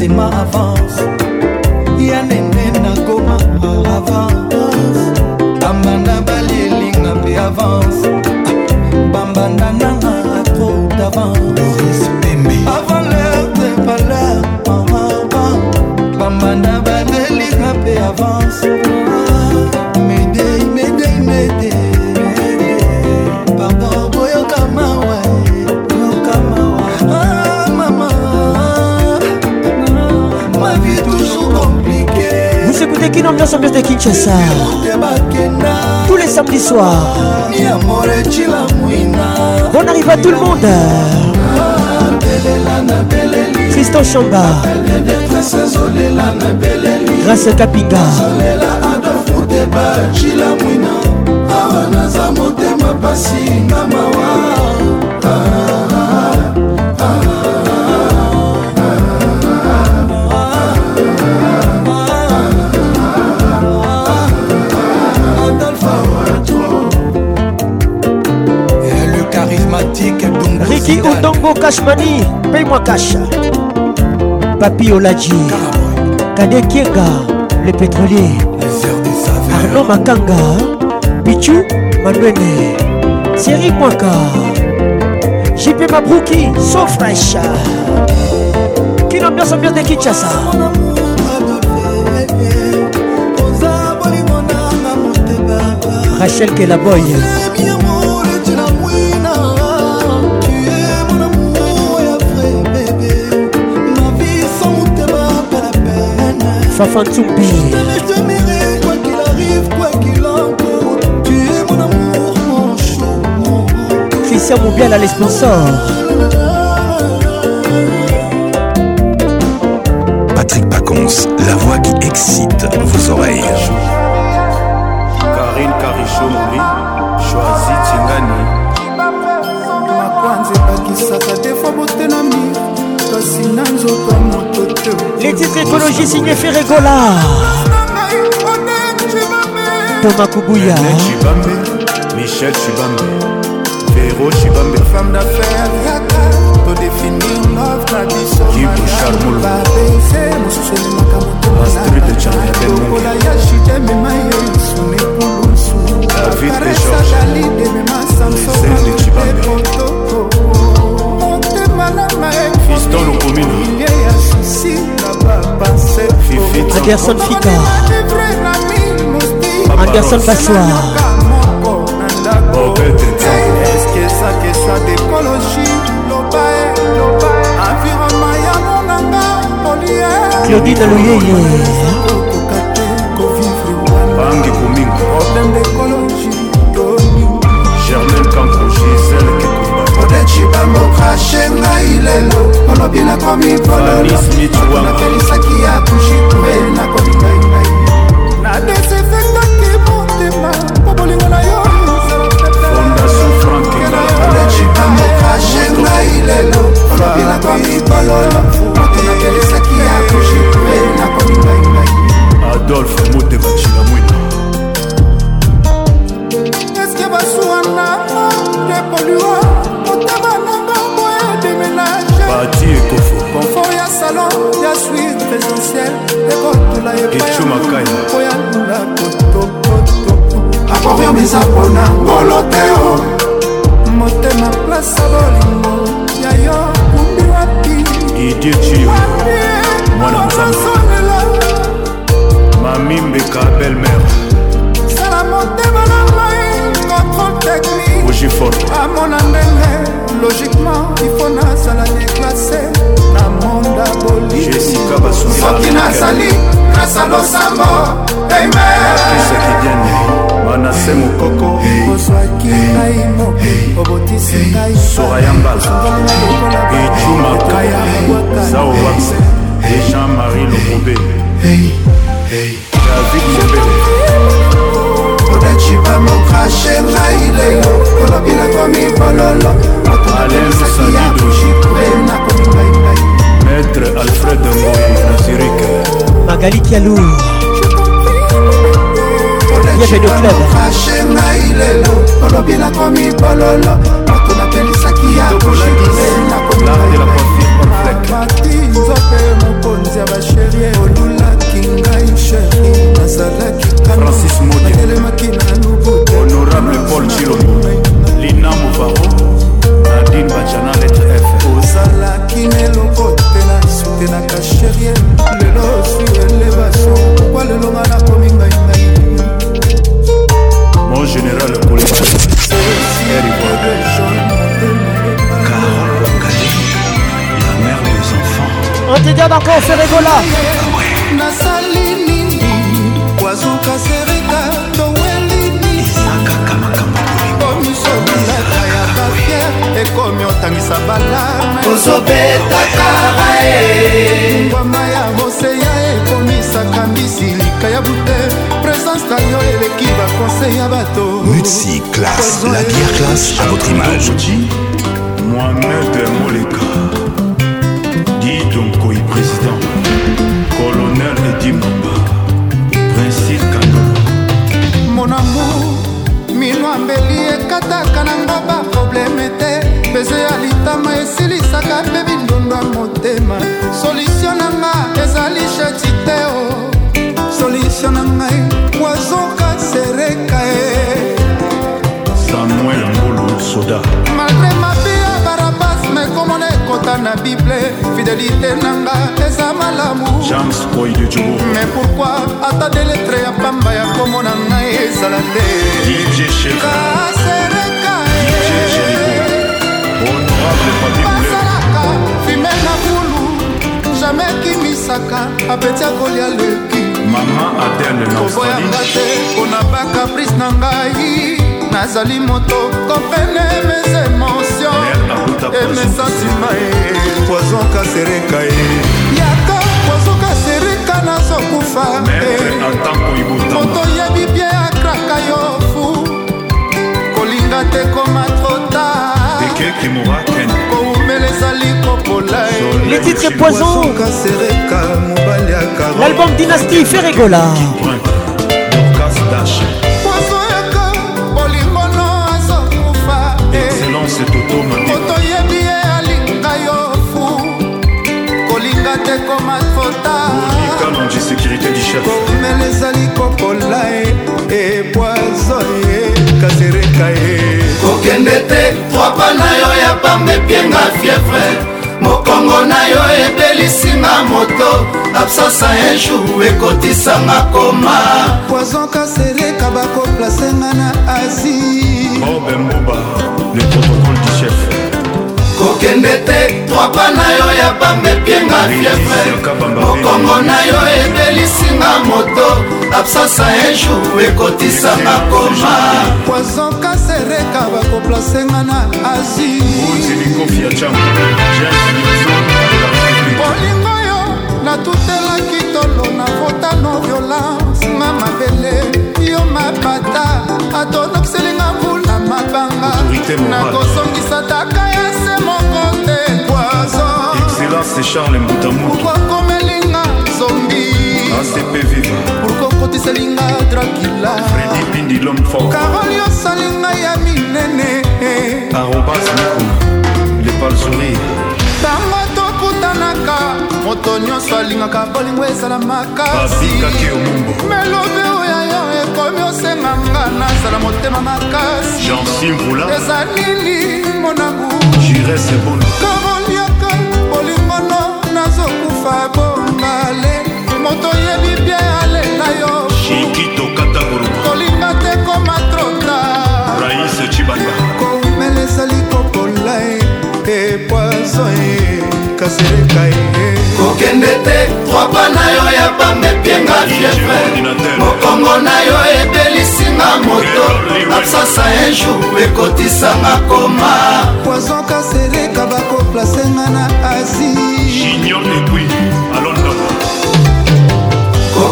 c'est ma avance ambiance ambiance de Kinshasa tous les samedis soirs bon arrive à tout le monde Tristan Chamba Grâce à Kapinga awa naza motema pasi nga mawa ah, ah. Ki Udongo Cashmani, paye-moi cash. Papi Oladji, Kade Kienga, le pétrolier. Arnaud Makanga, Pichu Manwene, Thierry Mwaka, JP Mabrouki, So Fresh. Qui ambiance ambiance de Kinshasa. Rachel Kelaboy. Fafa Tsumbi. Je t'aimerai quoi qu'il arrive, quoi qu'il en coûte Tu es mon amour, mon chaud. Christian Moubiel a les sponsors. Patrick Pacons, la voix qui excite vos oreilles. Karine Karichomoli, choisi des mapanzi ebakisaka defo botenami basinga nzoto moto te les titres écologie signé ferregola toma kubuya chibambe michel chibambe vero chibambe femme d'affaire yaka to définir love tradition kibusharmulbabese mosusu elemaka motomola ya chite mema ye isune kulusu karesa dalide mema sansoaeotoko fiston lokomina anderson fika anderson basoir esakesa dekologi loba eh, loba eh. environnement ya monanga polie claudine loyeye bangi komingi problème d'écologie toni germain kanko gisele chibango krashe ngai lelo olobi nakomi pololonapelisaki ya kushitue nakomi ngaingai nadesefekaki motema mpo bolingo na yo chibango krashe ngai lelo olobi nakomi pololo napelisaki ya kushitue nakomi ngaingai adolfe motema chinamwini ecumakaya akoviome eza mpona ngolo te o motema plasa bolingo ya yo kumbi wapi didie cio mwana nzambe mami mbeka belmer sala motema na ngai control technique ogifor amona ndenge logiquement ifo nazala déclase na kolanda bolimosoki nazali grasa losambo manase mokoko ozwaki ngai moke obotisi ngai soraya mbala etu makaya sao wax e jean-marie lokobe david mobele odaciba mokrashe ngai lelo olobi nakomi bololo moto alensakiya jipena maître alfred ngoy na zurich magali kialou yebedoclubashe ngai lelo olobi nakomi bololo bato napelisaki ya koiisenakoti nzope mokonzi ya basherie olulaki ngai sheri nazalaki kanatelemaki na lubute honorable paul chilombo lina movaro nadine bajana lettre f ozalaki nelokote te na kasherie lelo osu elevation pourkui lelo nga nakomi ngai ngai mon général On te dit encore on fait rigola nasali nini wazuka sereka towelini omisokanga ekomi otangisa balangwama ya moseya ekomisaka misilika ya bute présence na yo eleki bakonsei ya bato mutsi classe la bière classe à votre image mohamed moleka didonkoi président colonel edimaba principe kano mon amour minwambeli ekataka na nga baprobleme pese ya litama esilisaka mpe bindondo ya motema solutio na nga ezali sheti te o solutio na ngai e, wazoka sereka e samuel ngolo soda malgre mabi ya barabas mekomona ekota na bible fidelite na nga eza malamu james boy de jo mais pourkui ata deletre ya pamba ya komona ngai ezala te basalaka fime na fulu jamai ekimisaka apeti akolia leki koboyanga te mpona bacaprise na ngai nazali moto kopene mes émotion emesasima e poison kasereka e yaka poison kasereka nazokufa eh, moto yebi bie akraka yo fu kolinga te koma trota E. Les titres poison L'album Dynastie Ferregola otoyebi ye alinga yo fu kolinga te komafotakomela ezali kokola e epoison ye kasereka ye kende te tropa na yo ya pamba epienga fievre mokongo na yo ebelisinga moto absasa un jour ekotisanga koma poison kasereka bakoplasenga na asie obembuba oh, le protocole du chef kokende te tropa na yo ya pamba epienga fievre mokongo na yo ebelisinga moto absasa un jour ekotisanga koma ereka bakoplasenga na asie bolingo yo natutelaki tolo na vota no violence nga mabele yo mapata atonokiselinga mbula mabanga nakosongisa taka ya se moko te poison okokomelinga zongi grâce mpe vivre pourkoko tiselinga drakila fredi pindi lome fort karoli osalinga ya minene arobas miku lepal sourire ntango tokutanaka moto nyonso alingaka bolingo ezala makasibikaki omumbo melobe oyo yo ekomi osenganga nazala motema makasi jansimvula eza nini monangu jure sebon karoliaka bolingono nazokufa bongale moto oyebi bie aleka yo kolinga te koma trotakomela ezali kokola e epoiso e kasereka e kokende te tropa na yo ya bamepienga fiefe mokongo na yo ebelisinga moto absasa un jour ekotisanga koma poison kasereka bakoplasenga na asie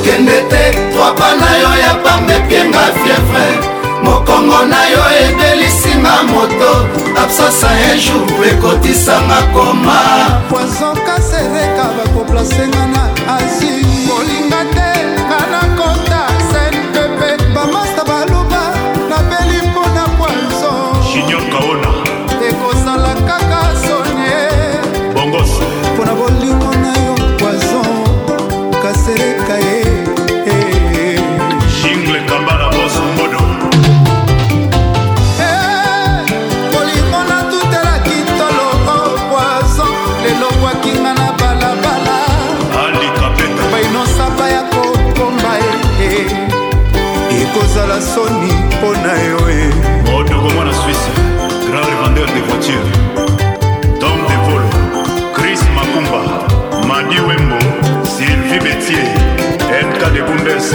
okende te tropa na yo ya pambe pienga fievre mokongo na yo edelisinga moto absasa un jour ekotisanga koma poison kasereka bakoplasenga mpo na yo e modoko mwana swisse grand revendeur de voiture tom de vol chris makumba madi wembo sylvie betier mk de bundes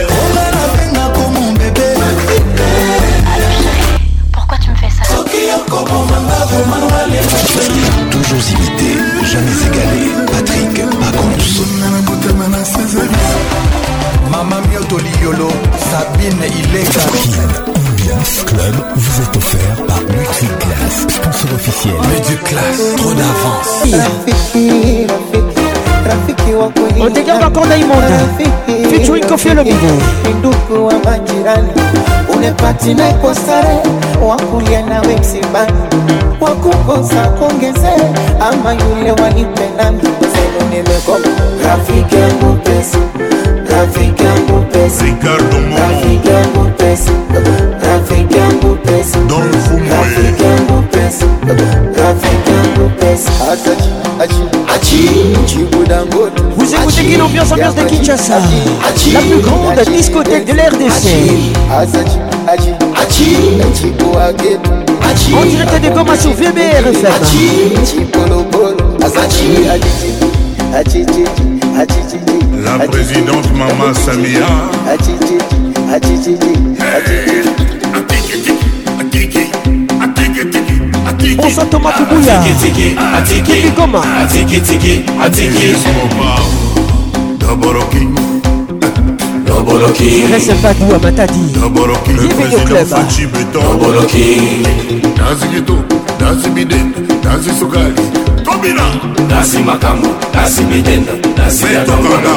Merci. Otegamba Konda Imonda featuring Koffi Olomide, ndugu wa majirani, unepati na kosare wakulia nawe msibani, wakukosa kuongeze ama yule walipenda msemo nimekoma. Rafiki yangu pesa, rafiki yangu pesa, Ricardo Rafiki yangu pesa Atati, Achi, Achi, Chibudangot. Vous écoutez quelle ambiance ambiance de Kinshasa La plus grande discothèque de l'RDC. En direct de Goma sur VBR FM. La présidente Mama Samia. Hey. Moussa Thomas Kubuya Kiki Goma Double King Double King Reste pas doux à Matadi Bienvenue au club Double King Nazi Gito Nazi Biden Nazi Sukari Tobina Nazi Makamu Nazi Biden Nazi Dadomana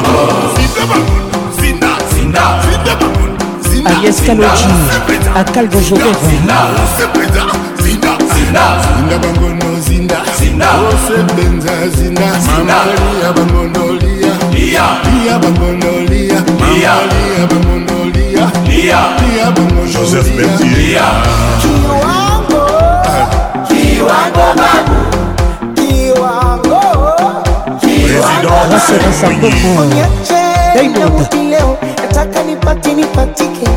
Sindaba Sinda Sinda Sindaba Agnès Kaloji Akal de Joveva zinda bangono zinda osebenza zinda mamalia bangonolia lia bangonolia mamalia bangonolia lia bangonolia kiwango kiwango magu kiwango kiwango Hussein Sakoko Diamond leo nataka nipate nipatike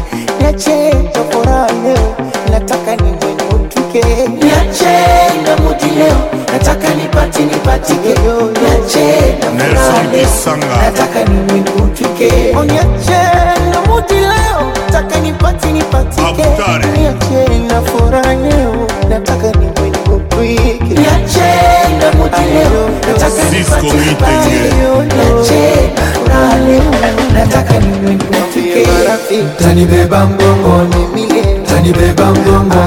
niache tofora leo nataka nijengeke nipatike, niache na mudi leo, nataka nipati nipatike, niache na furaha, nataka niwinutike, oh, niache na mudi leo, nataka nipati nipatike, niache na furaha leo, nataka niwinutike, niache na mudi leo, nataka nipati nipatike, niache na furaha leo, nataka niwinutike, tanibeba mgongoni milele tani be bangongo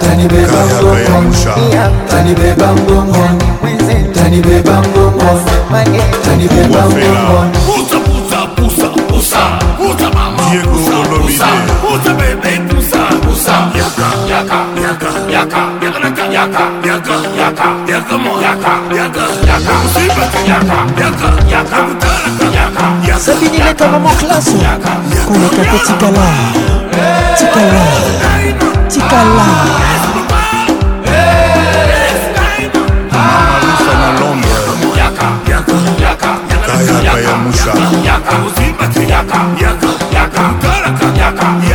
tani be bangongo tani be bangongo tani be bangongo tani be bangongo pusa pusa pusa pusa pusa mama pusa pusa pusa bebe yaka yaka yaka yakanaka yaka yaka yaka yakamo yaka yaka yaka musibaka yaka yaka yaka yaka sabini leta mama klase koleka te tikala tikala tikala na londre kayaka ya musa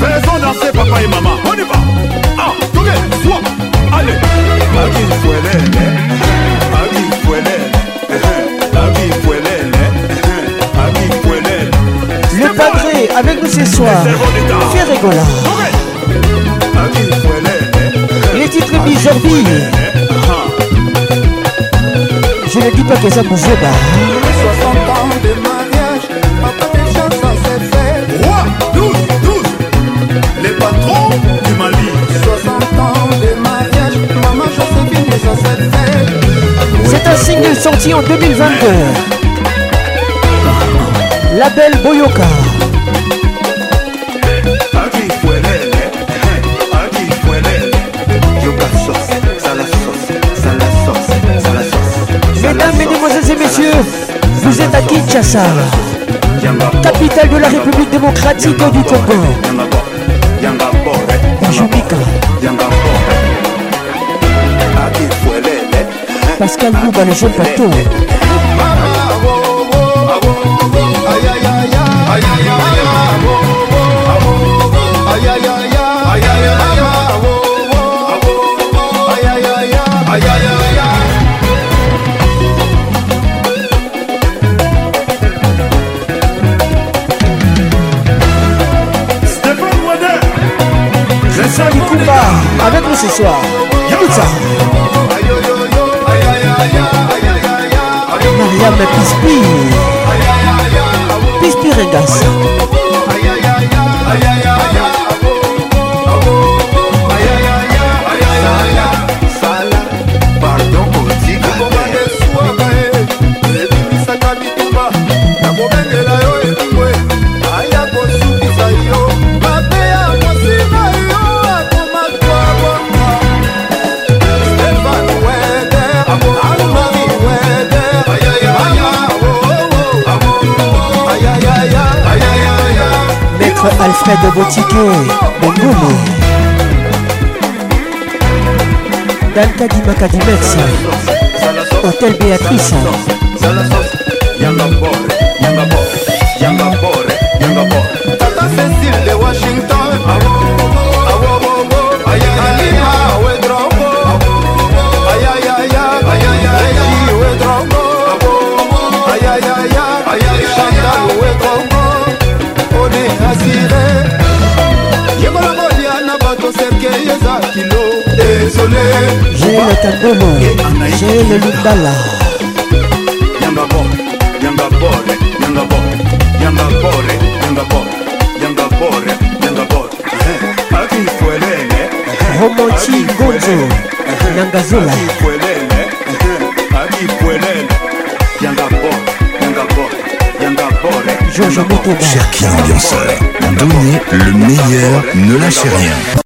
Faisons danser papa et maman. On y va. Ah, tourne, soit. Allez. La vie fouelle, la vie fouelle, la vie fouelle, la vie fouelle. Le padré avec nous ce soir. Fait rigolant. Les titres bizarres. Ah. Je ne dis pas que ça vous fait pas. C'est un signe sorti en 2022. belle Boyoka. Mesdames, mesdemoiselles et messieurs, vous êtes à Kinshasa, capitale de la République démocratique du Congo. yanga bore jubika yanga bore akifuelele pascal luba le jeune pato ayayaya Kumba avec nous ce soir. Écoute ça. Mariam Pispi. Pispi Regas. tike bongolo dankadimakadimex hotel beatrice tata cécile de washington Ayayaya, ayayaya, ayayaya, ayayaya, ayayaya, ayayaya, ayayaya, J'ai le kilo désolé j'ai lubala donnez le meilleur, ne lâchez rien.